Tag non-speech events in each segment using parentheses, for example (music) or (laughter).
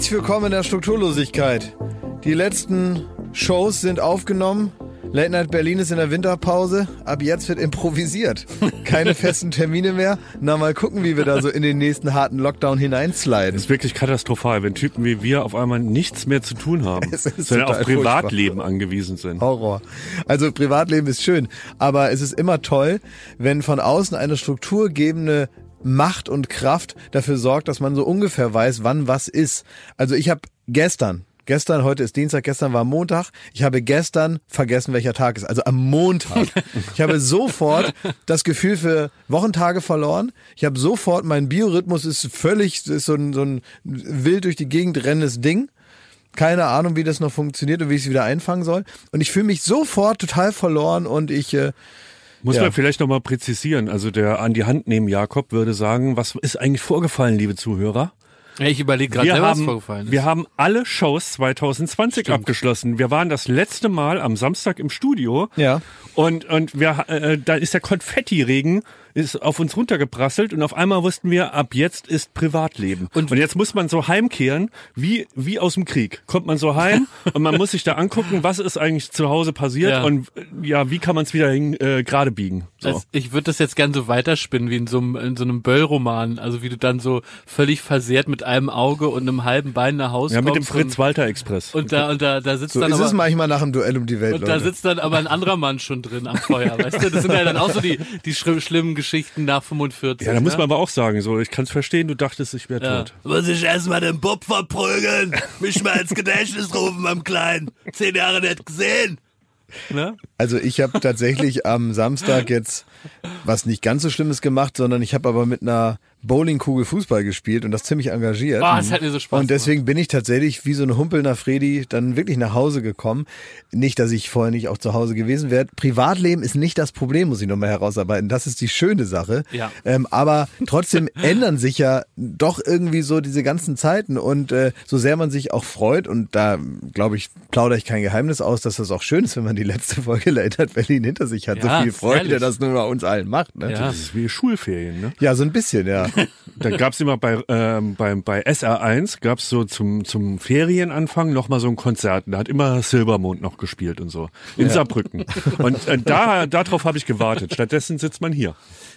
Herzlich willkommen in der Strukturlosigkeit. Die letzten Shows sind aufgenommen. Late Night Berlin ist in der Winterpause. Ab jetzt wird improvisiert. Keine festen Termine mehr. Na, mal gucken, wie wir da so in den nächsten harten Lockdown hineinsliden. Das ist wirklich katastrophal, wenn Typen wie wir auf einmal nichts mehr zu tun haben, (laughs) sondern auf Privatleben furchtbar. angewiesen sind. Horror. Also Privatleben ist schön, aber es ist immer toll, wenn von außen eine strukturgebende Macht und Kraft dafür sorgt, dass man so ungefähr weiß, wann was ist. Also ich habe gestern, gestern, heute ist Dienstag, gestern war Montag, ich habe gestern vergessen, welcher Tag ist. Also am Montag. (laughs) Ich habe sofort das Gefühl für Wochentage verloren. Ich habe sofort, mein Biorhythmus ist völlig, ist so ein, so ein wild durch die Gegend rennendes Ding. Keine Ahnung, wie das noch funktioniert und wie ich es wieder einfangen soll. Und ich fühle mich sofort total verloren und ich, äh, Muss Ja. man vielleicht nochmal präzisieren. Also der an die Hand nehmen Jakob würde sagen, was ist eigentlich vorgefallen, liebe Zuhörer? Ich überlege gerade was haben, vorgefallen ist. wir haben alle Shows 2020 abgeschlossen. Wir waren das letzte Mal am Samstag im Studio. Ja. Und, und wir, äh, da ist der Konfettiregen ist auf uns runtergeprasselt und auf einmal wussten wir, ab jetzt ist Privatleben. Und, und jetzt muss man so heimkehren, wie, wie aus dem Krieg. Kommt man so heim (laughs) und man muss sich da angucken, was ist eigentlich zu Hause passiert Ja. und ja, wie kann man es wieder hin, äh, gerade biegen. So. Also ich würde das jetzt gern so weiterspinnen wie in so einem, in so einem Böll-Roman. Also wie du dann so völlig versehrt mit einem Auge und einem halben Bein nach Hause ja, mit dem kommst Fritz-Walter-Express. Und, und da, und da, da sitzt so dann ist aber, es manchmal nach dem Duell um die Welt, und da Leute. sitzt dann aber ein anderer Mann schon drin am Feuer, weißt du? Das sind ja dann auch so die, die schlimm, schlimmen Geschichten nach 45. Ja, da muss ne? man aber auch sagen, so, ich kann es verstehen, du dachtest, ich wäre ja. tot. Muss ich erstmal den Bob verprügeln, mich mal ins Gedächtnis rufen, meinem Kleinen. Zehn Jahre nicht gesehen. Ne? Also ich habe tatsächlich am Samstag jetzt was nicht ganz so Schlimmes gemacht, sondern ich habe aber mit einer Bowlingkugel Fußball gespielt und das ziemlich engagiert. Oh, das hat mir so Spaß und deswegen bin ich tatsächlich wie so ein humpelnder Freddy dann wirklich nach Hause gekommen. Nicht, dass ich vorher nicht auch zu Hause gewesen wäre. Privatleben ist nicht das Problem, muss ich nochmal herausarbeiten. Das ist die schöne Sache. Ja. Ähm, aber trotzdem (laughs) ändern sich ja doch irgendwie so diese ganzen Zeiten und äh, so sehr man sich auch freut und da glaube ich plaudere ich kein Geheimnis aus, dass das auch schön ist, wenn man die letzte Folge Late Night Berlin hinter sich hat. Ja, so viel Freude, herrlich. das nur bei uns allen macht. Ne? Ja. Das ist wie Schulferien, ne? ja, so ein bisschen, ja. Da gab's immer bei, ähm, beim, bei SR1 gab's so zum, zum Ferienanfang noch mal so ein Konzert. Da hat immer Silbermond noch gespielt und so. In Saarbrücken. Und äh, da, darauf habe ich gewartet. Stattdessen sitzt man hier.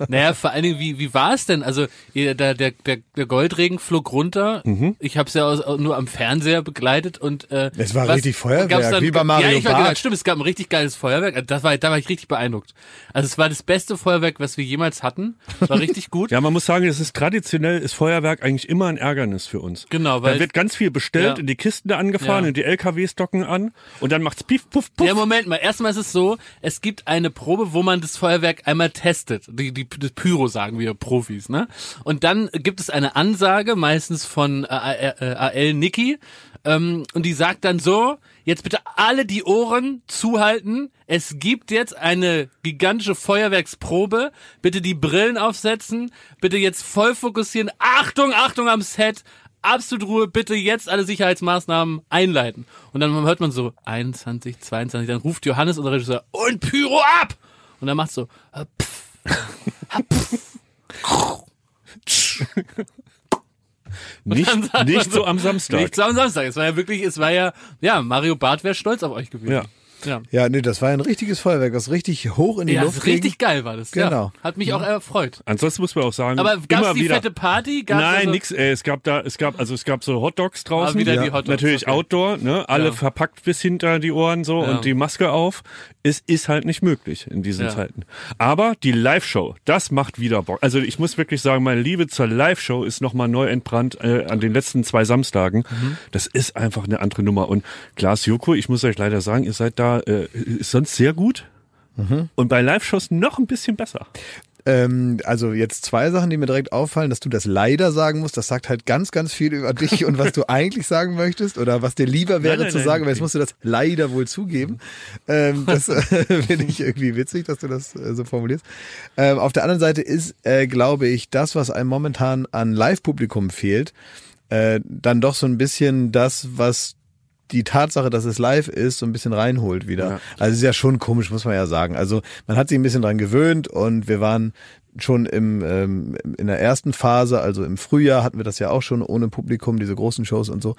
Naja, vor allen Dingen, wie, wie war es denn? Also der, der, der, der Goldregen flog runter. Ich habe es ja aus, nur am Fernseher begleitet und äh, Es war richtig Feuerwerk, gab's wie bei Mario Ja, ich war Barth. genau, stimmt, es gab ein richtig geiles Feuerwerk. Das war, da war ich richtig beeindruckt. Also es war das beste Feuerwerk, was wir jemals hatten. War richtig gut. Ja, man muss sagen, es ist traditionell, ist Feuerwerk eigentlich immer ein Ärgernis für uns. Genau, weil Da wird ganz viel bestellt Ja. und die Kisten da angefahren Ja. und die LKWs docken an und dann macht's pief, puff, puff. Ja, Moment mal. Erstmal ist es so, es gibt eine Probe, wo man das Feuerwerk einmal testet. Die, die, das Pyro sagen wir Profis, ne? Und dann gibt es eine Ansage, meistens von äh, äh, AL Niki, ähm, und die sagt dann so, jetzt bitte alle die Ohren zuhalten. Es gibt jetzt eine gigantische Feuerwerksprobe. Bitte die Brillen aufsetzen. Bitte jetzt voll fokussieren. Achtung, Achtung am Set. Absolut Ruhe, bitte jetzt alle Sicherheitsmaßnahmen einleiten. Und dann hört man so 21, 22, dann ruft Johannes unser Regisseur und Pyro ab! Und dann macht so äh, pff, (laughs) (laughs) Nicht, nicht so am Samstag. Nicht so am Samstag. Es war ja wirklich, es war ja, ja, Mario Barth wäre stolz auf euch gewesen. Ja. Ja, Ja, nee, das war ein richtiges Feuerwerk, das richtig hoch in die ja Luft ist richtig ging. geil war das. Genau. Ja, hat mich auch erfreut. Ansonsten muss man auch sagen, Aber gab's immer die wieder. fette Party? Gab's Nein, also, nix. Ey, es gab da, es gab, also es gab so Hotdogs draußen. Ah, wieder Ja. die Hotdogs. Natürlich okay. Outdoor, ne? Alle Ja. verpackt bis hinter die Ohren so Ja. und die Maske auf. Es ist halt nicht möglich in diesen Ja. Zeiten. Aber die Live-Show, das macht wieder Bock. Also ich muss wirklich sagen, meine Liebe zur Live-Show ist nochmal neu entbrannt äh, an den letzten zwei Samstagen. Mhm. Das ist einfach eine andere Nummer. Und Glas Joko, ich muss euch leider sagen, ihr seid da äh, ist sonst sehr gut. Mhm. Und bei Live-Shows noch ein bisschen besser. Ähm, also jetzt zwei Sachen, die mir direkt auffallen, dass du das leider sagen musst. Das sagt halt ganz, ganz viel über (laughs) dich und was du eigentlich sagen möchtest oder was dir lieber wäre Nein, nein, zu nein. sagen. Aber jetzt musst du das leider wohl zugeben. Ähm, das (laughs) (laughs) äh, finde ich irgendwie witzig, dass du das äh, so formulierst. Ähm, auf der anderen Seite ist, äh, glaube ich, das, was einem momentan an Live-Publikum fehlt, äh, dann doch so ein bisschen das, was die Tatsache, dass es live ist, so ein bisschen reinholt wieder. Ja. Also es ist ja schon komisch, muss man ja sagen. Also man hat sich ein bisschen dran gewöhnt und wir waren schon im, ähm, in der ersten Phase, also im Frühjahr hatten wir das ja auch schon ohne Publikum, diese großen Shows und so.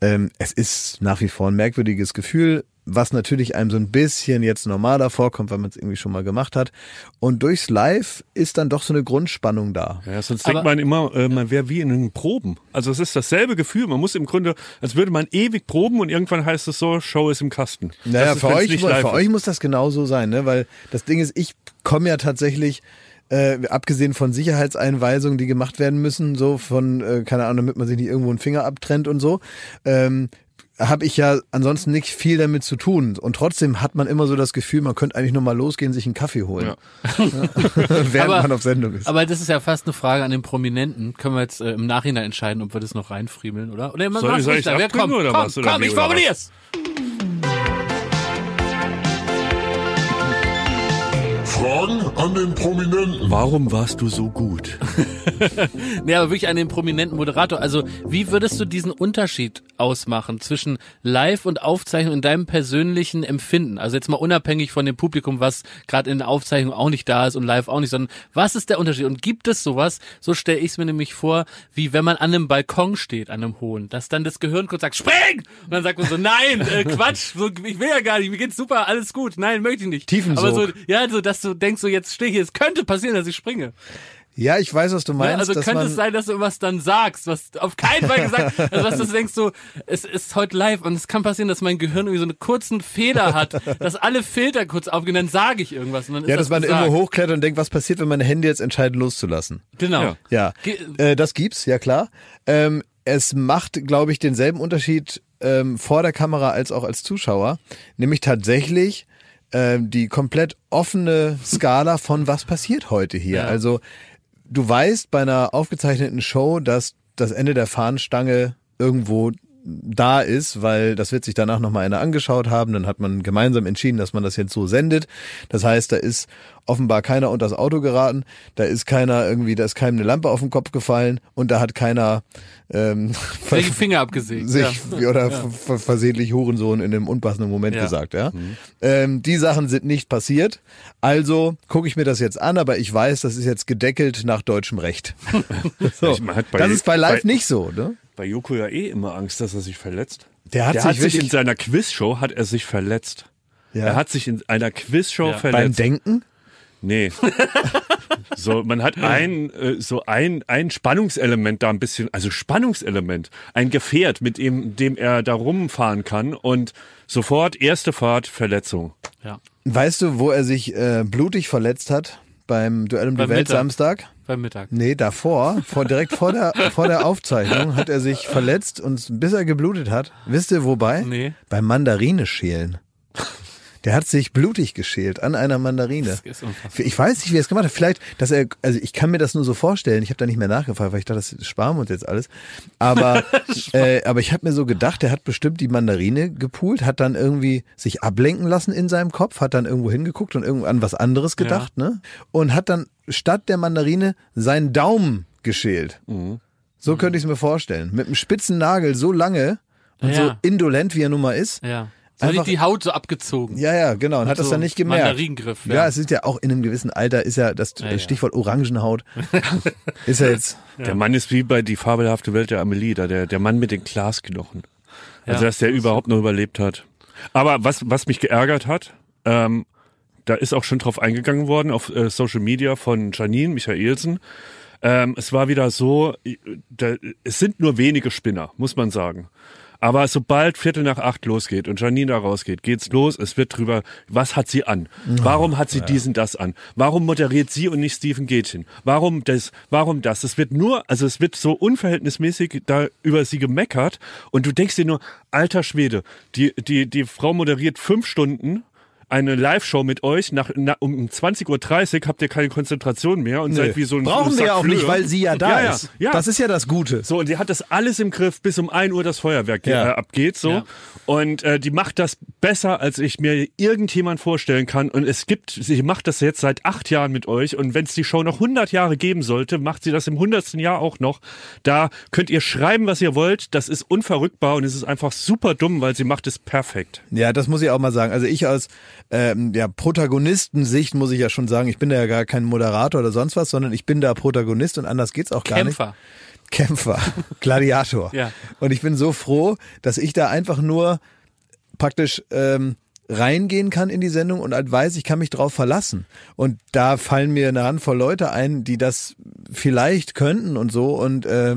Ähm, es ist nach wie vor ein merkwürdiges Gefühl, was natürlich einem so ein bisschen jetzt normaler vorkommt, weil man es irgendwie schon mal gemacht hat. Und durchs Live ist dann doch so eine Grundspannung da. Ja, sonst Aber- denkt man immer, äh, man wäre wie in den Proben. Also es ist dasselbe Gefühl. Man muss im Grunde, als würde man ewig proben und irgendwann heißt es so, Show ist im Kasten. Naja, ist, für euch, für euch muss das genauso sein, ne? Weil das Ding ist, ich komme ja tatsächlich, äh, abgesehen von Sicherheitseinweisungen, die gemacht werden müssen, so von, äh, keine Ahnung, damit man sich nicht irgendwo einen Finger abtrennt und so, ähm, habe ich ja ansonsten nicht viel damit zu tun. Und trotzdem hat man immer so das Gefühl, man könnte eigentlich nur mal losgehen, sich einen Kaffee holen, (laughs) während Aber- man auf Sendung ist. Aber das ist ja fast eine Frage an den Prominenten. Können wir jetzt äh, im Nachhinein entscheiden, ob wir das noch reinfriemeln, oder? Oder Soll- mach's soll nicht ich's dann. Wer kommt? oder komm, was, oder komm, wie, ich oder was? Fragen an den Prominenten. Warum warst du so gut? (laughs) Nee, aber wirklich an den prominenten Moderator. Also, wie würdest du diesen Unterschied ausmachen zwischen Live und Aufzeichnung in deinem persönlichen Empfinden? Also jetzt mal unabhängig von dem Publikum, was gerade in der Aufzeichnung auch nicht da ist und live auch nicht, sondern was ist der Unterschied? Und gibt es sowas, so stelle ich es mir nämlich vor, wie wenn man an einem Balkon steht, an einem hohen, dass dann das Gehirn kurz sagt, spring! Und dann sagt man so, nein, äh, (laughs) Quatsch, so, ich will ja gar nicht, mir geht's super, alles gut, nein, möchte ich nicht. Tiefensog. Aber so, ja, so, dass du denkst, so jetzt stehe ich hier, es könnte passieren, dass ich springe. Ja, ich weiß, was du Ja, meinst. also dass könnte es sein, dass du was dann sagst, was auf keinen Fall gesagt, (laughs) also was du denkst so, es ist heute live und es kann passieren, dass mein Gehirn irgendwie so einen kurzen Feder hat, (laughs) dass alle Filter kurz aufgehen, dann sage ich irgendwas und dann ja, ist dass das man gesagt. irgendwo hochklettert und denkt, was passiert, wenn meine Hände jetzt entscheiden, loszulassen. Genau. Ja. Ja, äh, das gibt's, ja klar. Ähm, es macht, glaube ich, denselben Unterschied ähm, vor der Kamera als auch als Zuschauer, nämlich tatsächlich ähm, die komplett offene Skala von was passiert heute hier. Ja. Also du weißt bei einer aufgezeichneten Show, dass das Ende der Fahnenstange irgendwo da ist, weil das wird sich danach nochmal einer angeschaut haben, dann hat man gemeinsam entschieden, dass man das jetzt so sendet. Das heißt, da ist offenbar keiner unter das Auto geraten, da ist keiner irgendwie, da ist keinem eine Lampe auf den Kopf gefallen und da hat keiner ähm, (laughs) Welche Finger abgesägt. sich ja. (laughs) oder ver- versehentlich Hurensohn in einem unpassenden Moment Ja. gesagt, ja. Ähm, die Sachen sind nicht passiert. Also gucke ich mir das jetzt an, aber ich weiß, das ist jetzt gedeckelt nach deutschem Recht. (laughs) so. Das ist bei Live bei- nicht so, ne? Bei Joko ja eh immer Angst, dass er sich verletzt. Der hat Der sich hat sich in seiner Quizshow hat er sich verletzt. Ja. Er hat sich in einer Quizshow Ja. beim verletzt. Denken. Nee. (laughs) so, man hat ein, äh, so ein, ein Spannungselement da ein bisschen, also Spannungselement, ein Gefährt, mit dem, dem er da rumfahren kann und sofort erste Fahrt, Verletzung. ja. Weißt du, wo er sich äh, blutig verletzt hat? Beim Duell um die Beim Welt Mittag. Samstag? Beim Mittag. Nee, davor, vor, direkt vor der, vor der Aufzeichnung hat er sich verletzt und bis er geblutet hat. Wisst ihr wobei? Nee. Beim Mandarine schälen. Der hat sich blutig geschält an einer Mandarine. Das ist. Ich weiß nicht, wie er es gemacht hat. Vielleicht, dass er, also ich kann mir das nur so vorstellen. Ich habe da nicht mehr nachgefragt, weil ich dachte, das ist Sparm und jetzt alles. Aber, (laughs) äh, aber ich habe mir so gedacht, der hat bestimmt die Mandarine gepult, hat dann irgendwie sich ablenken lassen in seinem Kopf, hat dann irgendwo hingeguckt und irgendwo an was anderes gedacht, ne? Und hat dann statt der Mandarine seinen Daumen geschält. So könnte ich es mir vorstellen. Mit einem spitzen Nagel so lange und so Ja. indolent, wie er nun mal ist. Ja. So Einfach- die Haut so abgezogen. Ja, ja, genau. Und hat das so dann nicht gemerkt. Mandaringriff, Ja. ja. es ist ja auch in einem gewissen Alter, ist ja das ja. Stichwort Orangenhaut. (laughs) ist ja jetzt. Der Mann ist wie bei die fabelhafte Welt der Amelie, da der, der Mann mit den Glasknochen. Also, Ja. dass der überhaupt noch überlebt hat. Aber was, was mich geärgert hat, ähm, da ist auch schon drauf eingegangen worden auf äh, Social Media von Janine Michaelsen. Ähm, es war wieder so, äh, da, es sind nur wenige Spinner, muss man sagen. Aber sobald Viertel nach acht losgeht und Janine da rausgeht, geht's los. Es wird drüber, was hat sie an? Warum hat sie diesen, das an? Warum moderiert sie und nicht Stephen Gätchen? Warum das? Warum das? Es wird nur, also es wird so unverhältnismäßig da über sie gemeckert und du denkst dir nur, alter Schwede, die, die, die Frau moderiert fünf Stunden eine Live-Show mit euch. Nach, na, um 20.30 Uhr habt ihr keine Konzentration mehr und seid wie so ein Brauchen wir ja auch nicht, weil sie ja da ja, ist. Ja, ja. Das ist ja das Gute. So, und die hat das alles im Griff, bis um 1 Uhr das Feuerwerk Ja. äh, abgeht. So. Ja. Und äh, die macht das besser, als ich mir irgendjemand vorstellen kann. Und es gibt, sie macht das jetzt seit acht Jahren mit euch. Und wenn es die Show noch 100 Jahre geben sollte, macht sie das im 100. Jahr auch noch. Da könnt ihr schreiben, was ihr wollt. Das ist unverrückbar und es ist einfach super dumm, weil sie macht es perfekt. Ja, das muss ich auch mal sagen. Also ich als, ähm, ja, Protagonistensicht muss ich ja schon sagen, ich bin da ja gar kein Moderator oder sonst was, sondern ich bin da Protagonist und anders geht's auch gar nicht. Kämpfer. Kämpfer, (laughs) Gladiator. Ja. Und ich bin so froh, dass ich da einfach nur praktisch ähm, reingehen kann in die Sendung und halt weiß, ich kann mich drauf verlassen. Und da fallen mir eine Handvoll Leute ein, die das vielleicht könnten und so. Und äh,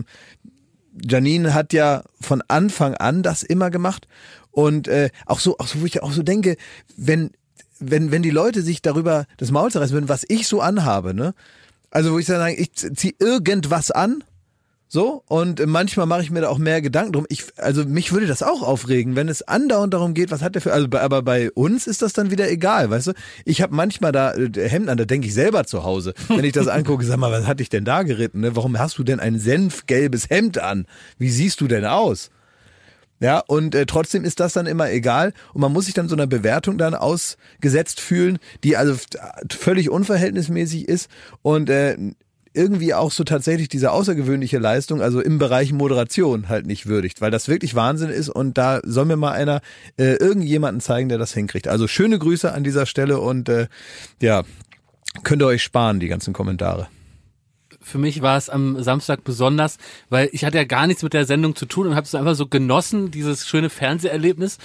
Janine hat ja von Anfang an das immer gemacht. Und äh, auch so, auch so, wo ich auch so denke, wenn, wenn, wenn die Leute sich darüber das Maul zerreißen würden, was ich so anhabe, ne? Also wo ich sage, ich ziehe irgendwas an, so, und manchmal mache ich mir da auch mehr Gedanken drum. Ich, also mich würde das auch aufregen, wenn es andauernd darum geht, was hat der für, also aber bei uns ist das dann wieder egal, weißt du? Ich habe manchmal da äh, Hemden an, da denke ich selber zu Hause, wenn ich das angucke, sag mal, was hatte ich denn da geritten? Ne? Warum hast du denn ein senfgelbes Hemd an? Wie siehst du denn aus? Ja, und äh, trotzdem ist das dann immer egal und man muss sich dann so einer Bewertung dann ausgesetzt fühlen, die also f- völlig unverhältnismäßig ist und äh, irgendwie auch so tatsächlich diese außergewöhnliche Leistung, also im Bereich Moderation halt nicht würdigt, weil das wirklich Wahnsinn ist und da soll mir mal einer äh, irgendjemanden zeigen, der das hinkriegt. Also schöne Grüße an dieser Stelle und äh, ja, könnt ihr euch sparen, die ganzen Kommentare. Für mich war es am Samstag besonders, weil ich hatte ja gar nichts mit der Sendung zu tun und habe es einfach so genossen, dieses schöne Fernseherlebnis.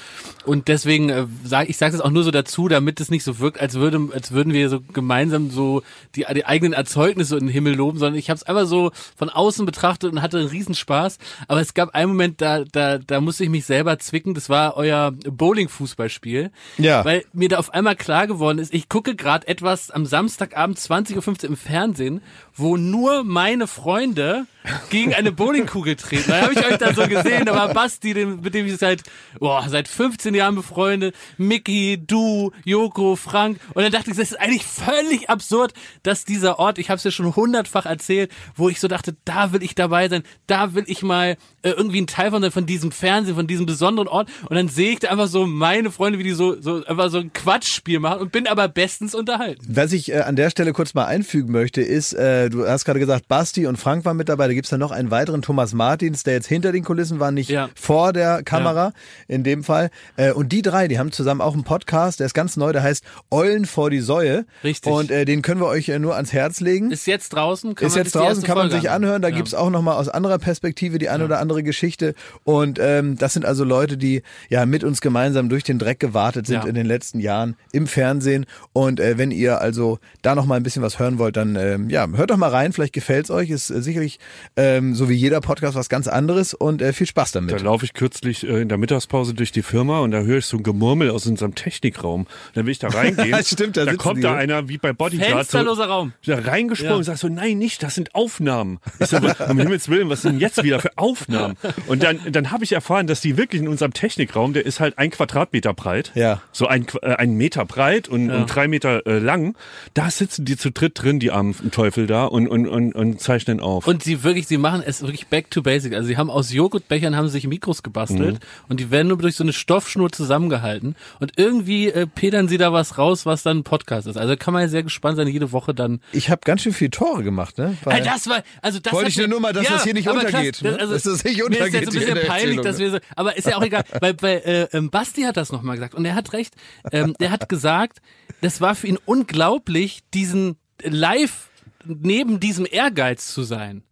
Und deswegen äh, sage ich sage es auch nur so dazu, damit es nicht so wirkt, als würde, als würden wir so gemeinsam so die, die eigenen Erzeugnisse in den Himmel loben, sondern ich habe es einfach so von außen betrachtet und hatte einen Riesenspaß. Aber es gab einen Moment, da da da musste ich mich selber zwicken. Das war euer Bowling-Fußballspiel, Ja. weil mir da auf einmal klar geworden ist, ich gucke gerade etwas am Samstagabend 20.15 Uhr im Fernsehen, wo nur meine Freunde gegen eine Bowlingkugel treten. Da habe ich euch dann so gesehen, da war Basti, mit dem ich seit, boah, seit 15 Jahren befreundet, Mickey, du, Joko, Frank. Und dann dachte ich, das ist eigentlich völlig absurd, dass dieser Ort, ich habe es ja schon hundertfach erzählt, wo ich so dachte, da will ich dabei sein, da will ich mal äh, irgendwie ein Teil von sein, von diesem Fernsehen, von diesem besonderen Ort. Und dann sehe ich da einfach so meine Freunde, wie die so, so einfach so ein Quatschspiel machen und bin aber bestens unterhalten. Was ich äh, an der Stelle kurz mal einfügen möchte, ist, äh, du hast gerade gesagt, Basti und Frank waren mit dabei. Da gibt's dann noch einen weiteren Thomas Martins, der jetzt hinter den Kulissen war, nicht Ja. vor der Kamera in dem Fall. Äh, und die drei, die haben zusammen auch einen Podcast, der ist ganz neu, der heißt Eulen vor die Säue. Richtig. Und äh, den können wir euch äh, nur ans Herz legen. Ist jetzt draußen, kann ist man jetzt draußen, kann man sich anhören. Da Ja. gibt's auch nochmal aus anderer Perspektive die eine oder andere Geschichte. Und ähm, das sind also Leute, die ja mit uns gemeinsam durch den Dreck gewartet sind Ja. in den letzten Jahren im Fernsehen. Und äh, wenn ihr also da noch mal ein bisschen was hören wollt, dann ähm, ja, hört doch mal rein. Vielleicht gefällt's euch. Ist äh, sicherlich ähm, so wie jeder Podcast was ganz anderes und äh, viel Spaß Da damit. laufe ich kürzlich äh, in der Mittagspause durch die Firma und da höre ich so ein Gemurmel aus unserem Technikraum. Dann will ich da reingehen. (laughs) Stimmt, da da kommt da ne? einer wie bei Bodyguard so, Fensterloser Raum. da reingesprungen Ja. und sagt so, nein, nicht, das sind Aufnahmen. Ich so, um (laughs) Himmels Willen, was sind jetzt wieder für Aufnahmen? Und dann, dann habe ich erfahren, dass die wirklich in unserem Technikraum, der ist halt ein Quadratmeter breit, Ja. so ein, äh, ein Meter breit und, und drei Meter äh, lang, da sitzen die zu dritt drin, die armen Teufel da und, und, und, und zeichnen auf. Und sie wirklich, sie machen es wirklich back to basic. Also sie haben aus Joghurtbechern haben sich Mikros gebastelt Mhm. und die werden nur durch so eine Stoffschnur zusammengehalten und irgendwie äh, pedern sie da was raus, was dann ein Podcast ist. Also kann man ja sehr gespannt sein, jede Woche dann. Ich habe ganz schön viele Tore gemacht, ne? Weil- Ah, das war, also das Wollte ich mir- nur mal, dass das hier nicht untergeht, ne? also, Dass das nicht Mir ist untergeht jetzt ein bisschen peinlich, dass ne? wir so, aber ist ja auch egal, weil bei äh, ähm, Basti hat das nochmal gesagt und er hat recht. Ähm, der hat gesagt, das war für ihn unglaublich, diesen live neben diesem Ehrgeiz zu sein.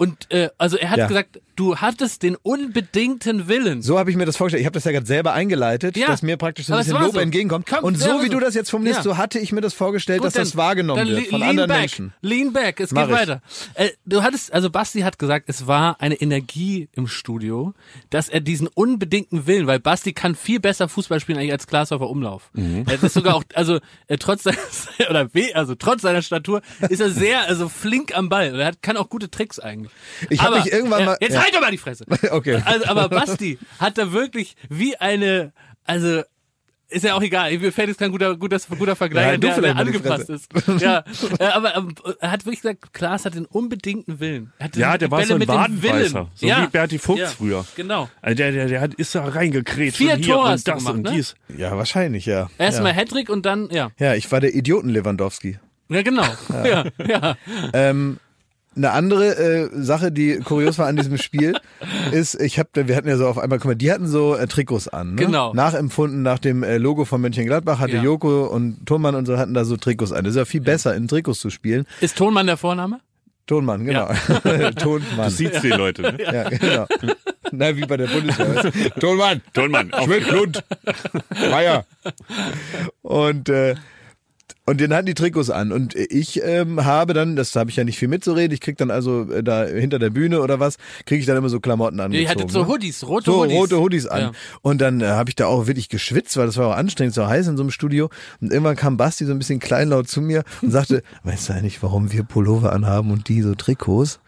Und äh, also er hat Ja. gesagt, du hattest den unbedingten Willen. So habe ich mir das vorgestellt. Ich habe das ja gerade selber eingeleitet, Ja, dass mir praktisch so ein bisschen Lob so. entgegenkommt. Komm, und so wie so. du das jetzt formulierst, Ja. so hatte ich mir das vorgestellt, Gut, dass das dann- wahrgenommen dann wird von lean anderen back, Menschen. Lean back, es Mach geht ich. weiter. Äh, du hattest, also Basti hat gesagt, es war eine Energie im Studio, dass er diesen unbedingten Willen, weil Basti kann viel besser Fußball spielen eigentlich als Glashäufer Umlauf. Mhm. Er ist sogar auch, also äh, trotz seiner, (laughs) oder weh, also trotz seiner Statur ist er sehr, also flink am Ball. Er hat, kann auch gute Tricks eigentlich. Ich hab Aber, mich irgendwann äh, mal- Jetzt ja. Halt doch mal die Fresse. (laughs) Okay. Also, aber Basti hat da wirklich wie eine, also ist ja auch egal. Mir fällt jetzt kein guter, guter, guter Vergleich, Ja, der, der angepasst ist. Ja, äh, aber ähm, er hat wirklich gesagt, Klaas hat den unbedingten Willen. Hat ja, der war Bälle so ein Wadenbeißer, Willen. so ja. wie Berti Fuchs ja. früher. Genau. Also der, der, der hat, ist da reingekrätscht Vier und hier Tore und das gemacht, und ne? dies. Ja, wahrscheinlich, ja. Erstmal ja. Hattrick und dann, ja. ja, ich war der Idioten Lewandowski. Ja, genau. Ja, ja. Ähm, eine andere äh, Sache, die kurios war an diesem Spiel, (laughs) ist, ich habe, wir hatten ja so auf einmal, guck mal, die hatten so äh, Trikots an, ne? Genau. Nachempfunden nach dem äh, Logo von Mönchengladbach hatte Ja. Joko und Thunmann und so hatten da so Trikots an. Das ist ja viel besser, in Trikots zu spielen. Ist Tonmann der Vorname? Tonmann, genau. (laughs) Tonmann. Du siehst die Leute, ne? Ja, genau. Na, wie bei der Bundeswehr. Tonmann, Tollmann, auf Schmidt, Lund, Meier. Und äh, und den hatten die Trikots an. Und ich ähm, habe dann, das habe ich ja nicht viel mitzureden, ich krieg dann also äh, da hinter der Bühne oder was, kriege ich dann immer so Klamotten angezogen. Ihr hattet so? Hoodies, rote so Hoodies. rote Hoodies an. Ja. Und dann äh, habe ich da auch wirklich geschwitzt, weil das war auch anstrengend, so heiß in so einem Studio. Und irgendwann kam Basti so ein bisschen kleinlaut zu mir und sagte, (laughs) weißt du eigentlich, warum wir Pullover anhaben und die so Trikots?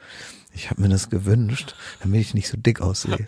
Ich habe mir das gewünscht, damit ich nicht so dick aussehe. (laughs)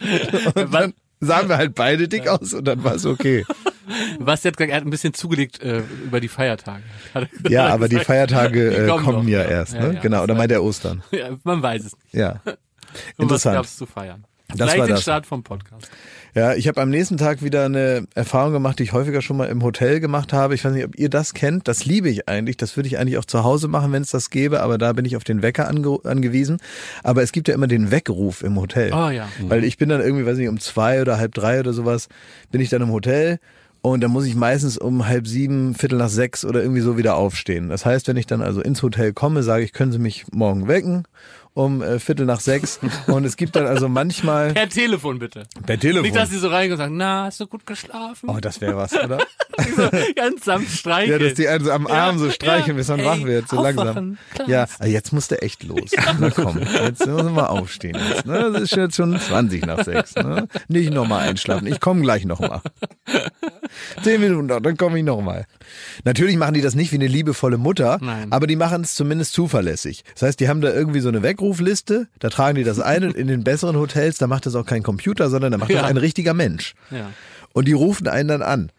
(laughs) und dann sahen wir halt beide dick aus und dann war es okay. (laughs) Was jetzt er hat ein bisschen zugelegt äh, über die Feiertage. (laughs) Er Ja, aber die. Feiertage Die äh, kommen kommen noch, ja ja. erst, Ja, ne? ja. genau, oder meint er Ostern. (laughs) Ja, man weiß es nicht. Ja. Und was Interessant. gab's zu feiern? Das Gleich war den das. Start vom Podcast. Ja, ich habe am nächsten Tag wieder eine Erfahrung gemacht, die ich häufiger schon mal im Hotel gemacht habe. Ich weiß nicht, ob ihr das kennt. Das liebe ich eigentlich. Das würde ich eigentlich auch zu Hause machen, wenn es das gäbe. Aber da bin ich auf den Wecker ange angewiesen. Aber es gibt ja immer den Weckruf im Hotel. Oh ja. Weil ich bin dann irgendwie, weiß nicht, um zwei oder halb drei oder sowas, bin ich dann im Hotel. Und dann muss ich meistens um halb sieben, viertel nach sechs oder irgendwie so wieder aufstehen. Das heißt, wenn ich dann also ins Hotel komme, sage ich, können Sie mich morgen wecken um äh, viertel nach sechs. Und es gibt dann also manchmal Per Telefon bitte. per Telefon. Nicht, dass sie so reingehen und sagen, na, hast du gut geschlafen? Oh, das wäre was, oder? (laughs) so, ganz sanft streicheln. Ja, dass die also am Arm so streicheln, ja. bis man Ey, wach wird, so langsam. Ja, aber jetzt muss der echt los. Na komm, jetzt müssen wir mal aufstehen. Jetzt, ne? Das ist jetzt schon 20 nach sechs. Ne? Nicht nochmal einschlafen. Ich komme gleich nochmal. Zehn Minuten noch, dann komme ich nochmal. Natürlich machen die das nicht wie eine liebevolle Mutter, Nein. aber die machen es zumindest zuverlässig. Das heißt, die haben da irgendwie so eine Weckrufliste, da tragen die das ein und (laughs) in den besseren Hotels, da macht das auch kein Computer, sondern da macht das Ja. ein richtiger Mensch. Ja. Und die rufen einen dann an.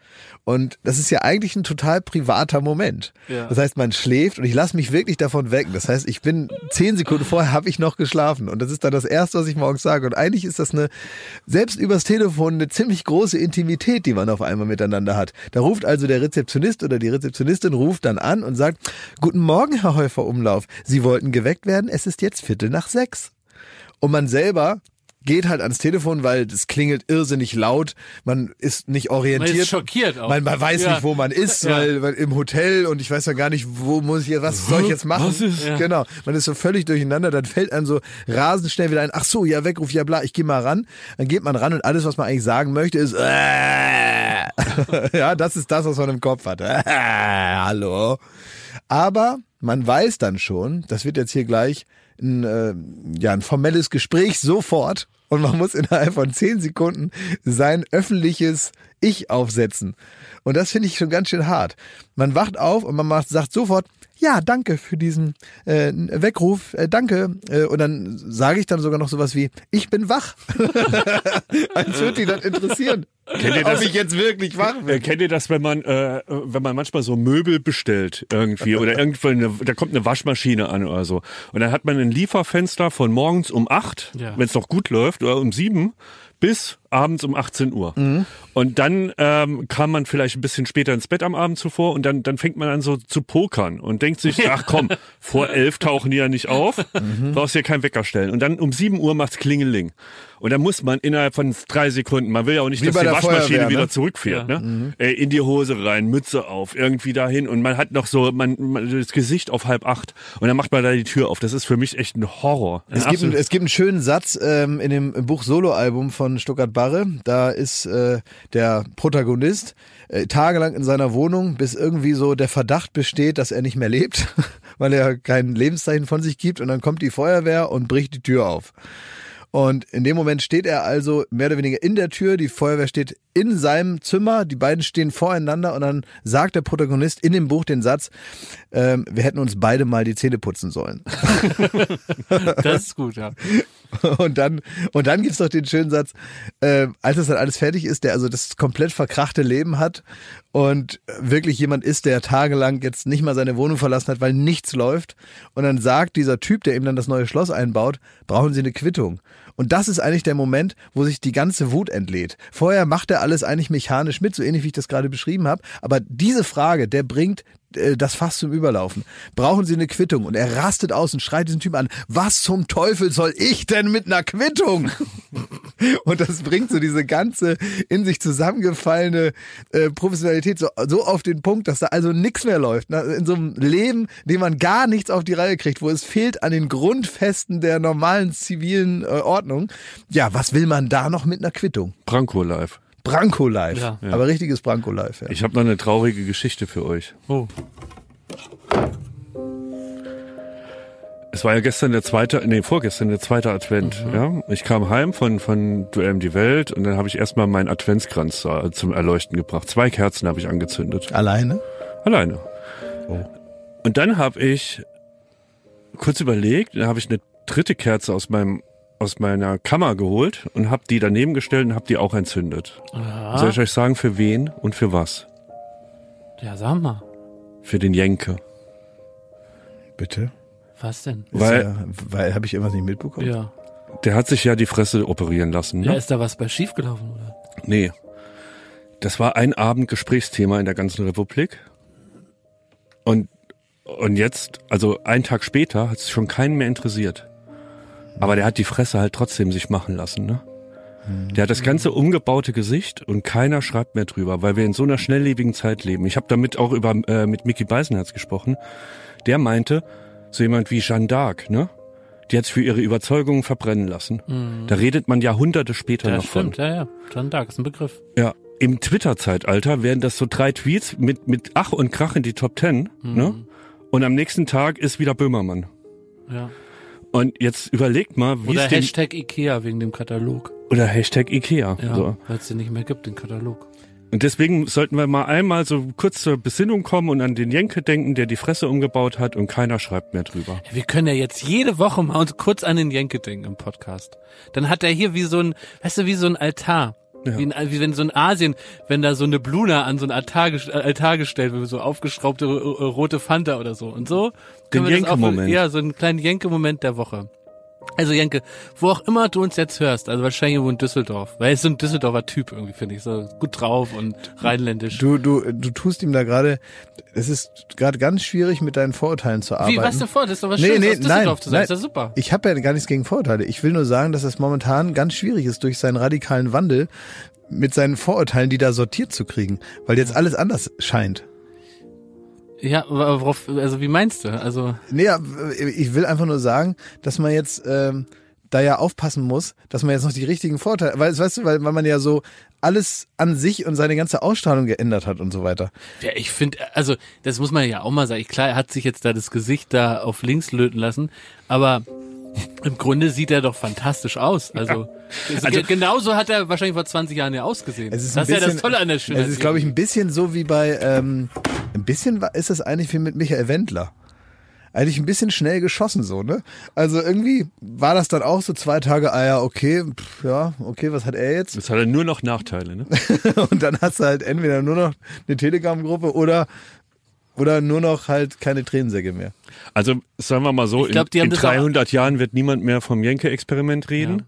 Und das ist ja eigentlich ein total privater Moment. Ja. Das heißt, man schläft und ich lasse mich wirklich davon wecken. Das heißt, ich bin zehn Sekunden vorher habe ich noch geschlafen und das ist dann das Erste, was ich morgens sage. Und eigentlich ist das eine, selbst übers Telefon, eine ziemlich große Intimität, die man auf einmal miteinander hat. Da ruft also der Rezeptionist oder die Rezeptionistin ruft dann an und sagt, Guten Morgen, Herr Häufer Umlauf. Sie wollten geweckt werden, es ist jetzt Viertel nach sechs. Und man selber geht halt ans Telefon, weil das klingelt irrsinnig laut. Man ist nicht orientiert. Man ist schockiert auch. Man, man weiß Ja. nicht, wo man ist, (laughs) Ja. weil, weil im Hotel und ich weiß ja gar nicht, wo muss ich jetzt, was soll ich jetzt machen? Was ist- Ja. Genau. Man ist so völlig durcheinander, dann fällt einem so rasend schnell wieder ein, ach so, ja, Weckruf, ja bla, ich gehe mal ran. Dann geht man ran und alles, was man eigentlich sagen möchte, ist äh. (laughs) Ja, das ist das, was man im Kopf hat. Äh, (laughs) hallo. Aber man weiß dann schon, das wird jetzt hier gleich ein, äh, ja, ein formelles Gespräch sofort und man muss innerhalb von zehn Sekunden sein öffentliches Ich aufsetzen. Und das finde ich schon ganz schön hart. Man wacht auf und man macht, sagt sofort, ja, danke für diesen äh, Weckruf, äh, danke. Äh, und dann sage ich dann sogar noch sowas wie, ich bin wach. (laughs) Als würde die das interessieren. Kennt ihr das? Ob ich jetzt wirklich wach bin. Äh, kennt ihr das, wenn man, äh, wenn man manchmal so Möbel bestellt irgendwie oder irgendwo eine, da kommt eine Waschmaschine an oder so und dann hat man ein Lieferfenster von morgens um acht, Ja. wenn es noch gut läuft, oder um sieben bis abends um 18 Uhr. Und dann ähm, kam man vielleicht ein bisschen später ins Bett am Abend zuvor und dann, dann fängt man an so zu pokern und denkt sich, (laughs) ach komm, vor elf tauchen die ja nicht auf, brauchst dir keinen Wecker stellen. Und dann um sieben Uhr macht's Klingeling. Und dann muss man innerhalb von drei Sekunden, man will ja auch nicht, Wie dass die Waschmaschine Feuerwehr, wieder ne? zurückfährt, ne? Äh, in die Hose rein, Mütze auf, irgendwie dahin und man hat noch so man, man das Gesicht auf halb acht und dann macht man da die Tür auf. Das ist für mich echt ein Horror. Ein Es gibt, einen, absolut- es gibt einen schönen Satz ähm, in dem Buch Soloalbum von Stuttgart Barre. Da ist äh, der Protagonist äh, tagelang in seiner Wohnung, bis irgendwie so der Verdacht besteht, dass er nicht mehr lebt, (laughs) weil er kein Lebenszeichen von sich gibt. Und dann kommt die Feuerwehr und bricht die Tür auf. Und in dem Moment steht er also mehr oder weniger in der Tür, die Feuerwehr steht in seinem Zimmer, die beiden stehen voreinander und dann sagt der Protagonist in dem Buch den Satz, ähm, wir hätten uns beide mal die Zähne putzen sollen. (laughs) Das ist gut, ja. (laughs) Und dann, und dann gibt's doch den schönen Satz, äh, als das dann alles fertig ist, der also das komplett verkrachte Leben hat und wirklich jemand ist, der tagelang jetzt nicht mal seine Wohnung verlassen hat, weil nichts läuft. Und dann sagt dieser Typ, der ihm dann das neue Schloss einbaut, brauchen Sie eine Quittung. Und das ist eigentlich der Moment, wo sich die ganze Wut entlädt. Vorher macht er alles eigentlich mechanisch mit, so ähnlich wie ich das gerade beschrieben habe. Aber diese Frage, der bringt das Fass zum Überlaufen. Brauchen Sie eine Quittung? Und er rastet aus und schreit diesen Typ an, was zum Teufel soll ich denn mit einer Quittung? (laughs) und das bringt so diese ganze in sich zusammengefallene äh, Professionalität so, so auf den Punkt, dass da also nichts mehr läuft. Ne? In so einem Leben, dem man gar nichts auf die Reihe kriegt, wo es fehlt an den Grundfesten der normalen zivilen äh, Ordnung. Ja, was will man da noch mit einer Quittung? Branko live. Branko Live. Ja. Aber richtiges Branko Live. Ja. Ich habe noch eine traurige Geschichte für euch. Oh. Es war ja gestern der zweite, nee, vorgestern der zweite Advent. Ja, ich kam heim von von Duell um die Welt und dann habe ich erstmal meinen Adventskranz zum Erleuchten gebracht. Zwei Kerzen habe ich angezündet, Alleine? alleine. Oh. Und dann habe ich kurz überlegt, dann habe ich eine dritte Kerze aus meinem aus meiner Kammer geholt und habe die daneben gestellt und habe die auch entzündet. Ja, Soll ich euch sagen, für wen und für was? ja, sag mal. Für den Jenke. Bitte? Was denn? Weil- ja, weil habe ich irgendwas nicht mitbekommen? Ja. Der hat sich ja die Fresse operieren lassen. Ja, Ne? ist da was bei schiefgelaufen, oder? Nee. Das war ein Abend Gesprächsthema in der ganzen Republik. Und, und jetzt, also einen Tag später, hat es schon keinen mehr interessiert. Aber der hat die Fresse halt trotzdem sich machen lassen, ne? Der hat das ganze umgebaute Gesicht und keiner schreibt mehr drüber, weil wir in so einer schnelllebigen Zeit leben. Ich habe damit auch über äh, mit Mickey Beisenherz gesprochen. Der meinte, so jemand wie Jeanne d'Arc, ne? Die hat sich für ihre Überzeugungen verbrennen lassen. Da redet man Jahrhunderte später Ja, noch von. stimmt, ja, ja. John Dark ist ein Begriff. Ja, im Twitter-Zeitalter wären das so drei Tweets mit, mit Ach und Krach in die Top Ten, ne? Und am nächsten Tag ist wieder Böhmermann. Ja. Und jetzt überlegt mal, wie Oder es Hashtag Ikea wegen dem Katalog. oder Hashtag Ikea. Ja, So. weil es den nicht mehr gibt, den Katalog. Und deswegen sollten wir mal einmal so kurz zur Besinnung kommen und an den Jenke denken, der die Fresse umgebaut hat und keiner schreibt mehr drüber. Wir können ja jetzt jede Woche mal uns kurz an den Jenke denken im Podcast. Dann hat er hier wie so ein, weißt du, wie so ein Altar. Ja. Wie, ein, wie wenn so in Asien, wenn da so eine Bluna an so ein Altar, äh, Altar gestellt wird, so aufgeschraubte rote Fanta oder so. Und so können Den wir das auch- Jenke-Moment. Ja, so einen kleinen Jenke-Moment der Woche. Also Jenke, wo auch immer du uns jetzt hörst, also wahrscheinlich irgendwo in Düsseldorf, weil er ist so ein Düsseldorfer Typ irgendwie, finde ich, so gut drauf und rheinländisch. Du, du, du tust ihm da gerade, es ist gerade ganz schwierig, mit deinen Vorurteilen zu arbeiten. Wie, was denn vor? Das ist doch was Nee, Schönes, nee, aus Düsseldorf nein, zu sein. nein. Ist ja super. Ich habe ja gar nichts gegen Vorurteile. Ich will nur sagen, dass es momentan ganz schwierig ist, durch seinen radikalen Wandel mit seinen Vorurteilen, die da sortiert zu kriegen, weil jetzt alles anders scheint. Ja, worauf, also wie meinst du? Also, Nee, ja, ich will einfach nur sagen, dass man jetzt ähm, da ja aufpassen muss, dass man jetzt noch die richtigen Vorteile, weil, weißt du, weil, weil man ja so alles an sich und seine ganze Ausstrahlung geändert hat und so weiter. ja, ich finde, also, das muss man ja auch mal sagen. Klar, er hat sich jetzt da das Gesicht da auf links löten lassen, aber im Grunde sieht er doch fantastisch aus. Also, (laughs) also genauso hat er wahrscheinlich vor 20 Jahren ja ausgesehen. Es ist das ein ist ja das bisschen- Tolle an der Schönheit. Es ist, glaube ich, ein bisschen so wie bei, ähm, ein bisschen ist das eigentlich wie mit Michael Wendler. Eigentlich ein bisschen schnell geschossen so, ne? Also irgendwie war das dann auch so zwei Tage, ah ja, okay, pff, ja, okay, was hat er jetzt? Das hat ja nur noch Nachteile, ne? (laughs) Und dann hast du halt entweder nur noch eine Telegram-Gruppe oder oder nur noch halt keine Tränensäcke mehr. Also sagen wir mal so, Ich glaub, in, in das auch- 300 Jahren wird niemand mehr vom Jenke-Experiment reden.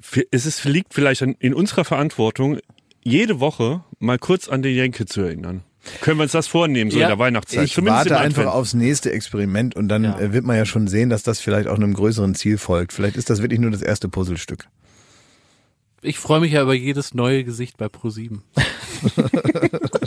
F- Es ist, liegt vielleicht an, in unserer Verantwortung, jede Woche mal kurz an den Jenke zu erinnern. Können wir uns das vornehmen, so Ja, in der Weihnachtszeit? Ich Zumindest warte einfach aufs nächste Experiment und dann Ja. äh, wird man ja schon sehen, dass das vielleicht auch einem größeren Ziel folgt. Vielleicht ist das wirklich nur das erste Puzzlestück. Ich freue mich ja über jedes neue Gesicht bei Pro7. (laughs)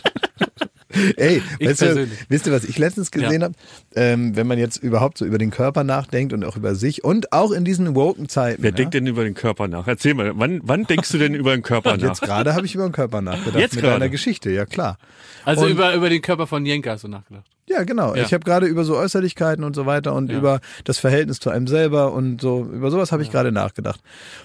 (laughs) Ey, weißt, du, wisst ihr, was ich letztens gesehen Ja. habe? Ähm, wenn man jetzt überhaupt so über den Körper nachdenkt und auch über sich und auch in diesen woken Zeiten. Wer ja? denkt denn über den Körper nach? Erzähl mal, wann, wann denkst du denn über den Körper nach? Jetzt gerade habe ich über den Körper nachgedacht. Jetzt mit gerade? einer Geschichte, ja klar. Also Und- über, über den Körper von Jenka hast du nachgedacht. Ja, genau. Ja. Ich habe gerade über so Äußerlichkeiten und so weiter und Ja. über das Verhältnis zu einem selber und so, über sowas habe ich gerade nachgedacht.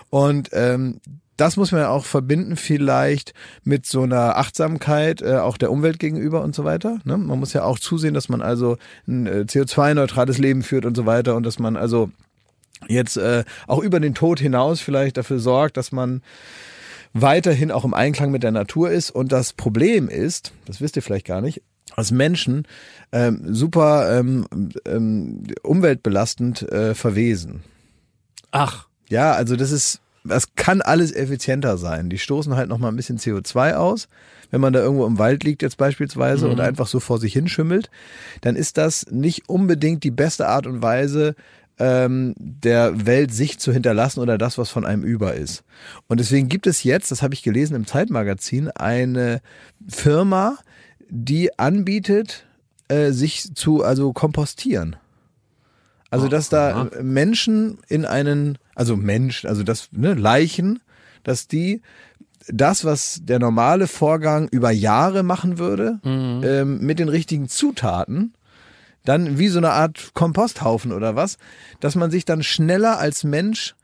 Und ähm, das muss man ja auch verbinden vielleicht mit so einer Achtsamkeit äh, auch der Umwelt gegenüber und so weiter. Ne? Man muss ja auch zusehen, dass man also ein äh, CO2-neutrales Leben führt und so weiter und dass man also jetzt äh, auch über den Tod hinaus vielleicht dafür sorgt, dass man weiterhin auch im Einklang mit der Natur ist. Und das Problem ist, das wisst ihr vielleicht gar nicht, dass Menschen ähm, super ähm, ähm, umweltbelastend äh, verwesen. Ach, Ja, also das ist das kann alles effizienter sein. Die stoßen halt noch mal ein bisschen CO2 aus. Wenn man da irgendwo im Wald liegt jetzt beispielsweise und einfach so vor sich hinschimmelt, dann ist das nicht unbedingt die beste Art und Weise, ähm, der Welt sich zu hinterlassen oder das, was von einem über ist. Und deswegen gibt es jetzt, das habe ich gelesen im Zeitmagazin, eine Firma, die anbietet, äh, sich zu also kompostieren. Also dass da Menschen in einen, also Mensch, also das ne, Leichen, dass die das, was der normale Vorgang über Jahre machen würde, ähm, mit den richtigen Zutaten, dann wie so eine Art Komposthaufen oder was, dass man sich dann schneller als Mensch,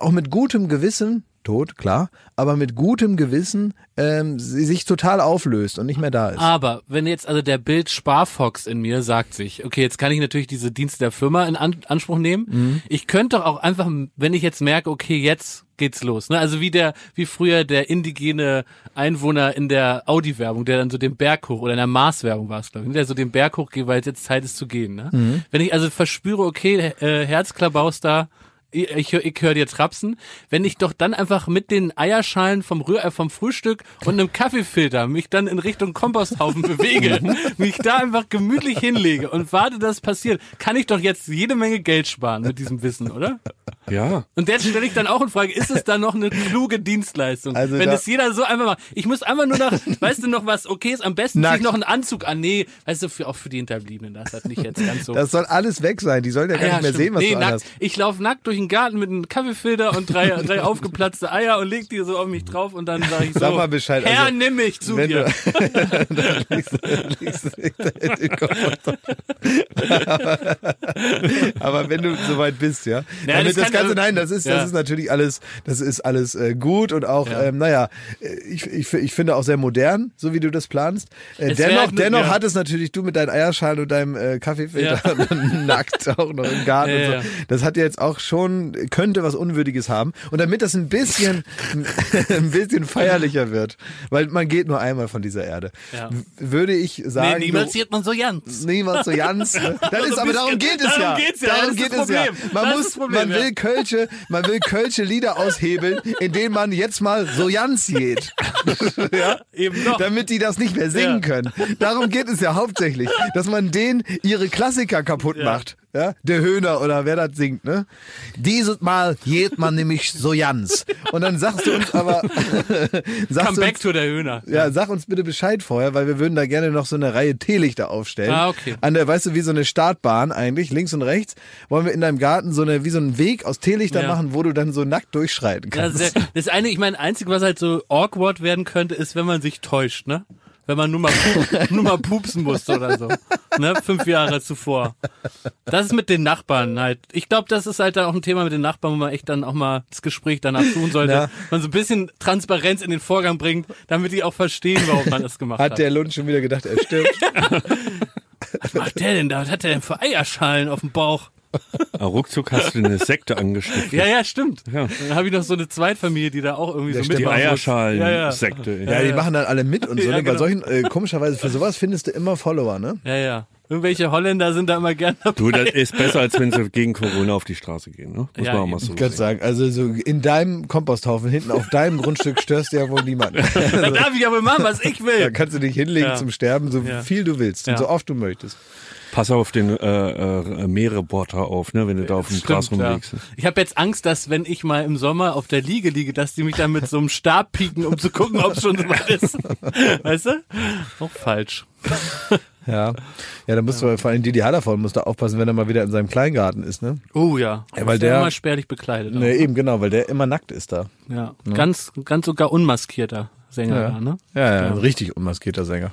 auch mit gutem Gewissen, tot, klar, aber mit gutem Gewissen ähm, sie sich total auflöst und nicht mehr da ist. Aber wenn jetzt also der Bild Sparfox in mir sagt sich, okay, jetzt kann ich natürlich diese Dienste der Firma in An Anspruch nehmen. Mhm. Ich könnte doch auch einfach, wenn ich jetzt merke, okay, jetzt geht's los. Ne? Also wie der, wie früher der indigene Einwohner in der Audi-Werbung, der dann so den Berg hoch oder in der Mars-Werbung war es, glaube ich, der so den Berg hoch geht, weil jetzt Zeit ist zu gehen. Ne? Mhm. Wenn ich also verspüre, okay, äh, Herzklabaus da, ich, ich, hör- ich höre dir trapsen, wenn ich doch dann einfach mit den Eierschalen vom Rührei vom Frühstück und einem Kaffeefilter mich dann in Richtung Komposthaufen bewege, (laughs) mich da einfach gemütlich hinlege und warte, dass es passiert, kann ich doch jetzt jede Menge Geld sparen mit diesem Wissen, oder? Ja. Und jetzt stelle ich dann auch in Frage, ist es dann noch eine kluge Dienstleistung? Also Wenn da- das jeder so einfach macht. Ich muss einfach nur nach, weißt du noch was, okay ist, am besten Nackt. noch einen Anzug an. Nee, weißt du, für, auch für die Hinterbliebenen, das hat nicht jetzt ganz so. Das soll alles weg sein. Die sollen ja gar Ah ja, nicht mehr stimmt. sehen, was nee, du nackt. anhast. Ich laufe nackt durch den Garten mit einem Kaffeefilter und drei, (laughs) drei aufgeplatzte Eier und leg die so auf mich drauf und dann sage ich so, Sag mal Bescheid, Herr, also, nimm mich zu dir. du- den Kopf. aber, aber wenn du soweit bist, ja. Naja, Damit das das, Ganze, nein, das ist, Ja. das ist natürlich alles, das ist alles äh, gut und auch, Ja. ähm, naja, ich, ich, ich finde auch sehr modern, so wie du das planst. Äh, dennoch, nur- dennoch ja. hat es natürlich du mit deinen Eierschalen und deinem äh, Kaffeefilter (laughs) nackt auch noch im Garten und so. Das hat ja jetzt auch schon, könnte was Unwürdiges haben. Und damit das ein bisschen, (laughs) ein bisschen feierlicher wird, weil man geht nur einmal von dieser Erde, Ja. würde ich sagen. Nee, niemals sieht man so ganz. Niemals so ganz. Ne? Das ist, aber darum geht es ja. Darum geht's ja. Darum geht es ja. Man Das muss, Problem, man ja. will Kölsche, man will Kölsche Lieder aushebeln, indem man jetzt mal so ganz geht. (laughs) ja? Eben noch. Damit die das nicht mehr singen Ja. können. Darum geht es ja hauptsächlich, dass man denen ihre Klassiker kaputt macht. Ja, der Höhner oder wer das singt, ne? Dieses Mal geht man nämlich so ganz. Und dann sagst du uns aber, (laughs) sagst Come back uns, to der Höhner. ja, sag uns bitte Bescheid vorher, weil wir würden da gerne noch so eine Reihe Teelichter aufstellen. Ah, okay. An der, weißt du, wie so eine Startbahn eigentlich, links und rechts, wollen wir in deinem Garten so eine, wie so einen Weg aus Teelichtern Ja. machen, wo du dann so nackt durchschreiten Ja, kannst. sehr, das eine, ich meine, einzige, was halt so awkward werden könnte, ist, wenn man sich täuscht, ne? Wenn man nur mal, pup, (laughs) nur mal pupsen musste oder so. Ne? Fünf Jahre zuvor. Das ist mit den Nachbarn halt. Ich glaube, das ist halt dann auch ein Thema mit den Nachbarn, wo man echt dann auch mal das Gespräch danach suchen sollte. Ja. Man so ein bisschen Transparenz in den Vorgang bringt, damit die auch verstehen, warum man das gemacht hat. Hat der Lund schon wieder gedacht, er stirbt? (laughs) Was macht der denn da? Was hat der denn für Eierschalen auf dem Bauch? Aber ruckzuck hast du eine Sekte angestiftet. Ja, ja, stimmt. Ja. Dann habe ich noch so eine Zweitfamilie, die da auch irgendwie Der so stimmt. Die mitmachen muss. Eierschalen-Sekte. ja, die machen dann alle mit und so. (laughs) Ja, ne? Bei genau. solchen, äh, komischerweise, für sowas findest du immer Follower, ne? Ja, ja. Irgendwelche Holländer sind da immer gern dabei. Du, das ist besser, als wenn sie gegen Corona auf die Straße gehen, ne? Muss Ja, man auch mal so Ich kann sagen, also so in deinem Komposthaufen hinten auf deinem Grundstück störst du ja wohl niemand. (laughs) Da darf ich aber machen, was ich Da will. kannst du dich hinlegen Ja. zum Sterben, so Ja. viel du willst und Ja. so oft du möchtest. Pass auf den äh, äh, Meerreporter auf, ne, wenn du da auf dem Gras Stimmt, ja. rumliegst. Ich habe jetzt Angst, dass wenn ich mal im Sommer auf der Liege liege, dass die mich dann mit so einem Stab pieken, um zu gucken, ob es schon so weit ist. (laughs) Weißt du? Auch falsch. (laughs) Ja. Ja, da musst du vor allem Didi Hallervorden musst du aufpassen, wenn er mal wieder in seinem Kleingarten ist, ne? Oh ja. Ja, weil Ist ja der- immer spärlich bekleidet. auch. Ne, eben genau, weil der immer nackt ist da. Ja. Ganz, ganz sogar unmaskierter Sänger Ja. da, ne? Ja, ja, ein richtig unmaskierter Sänger.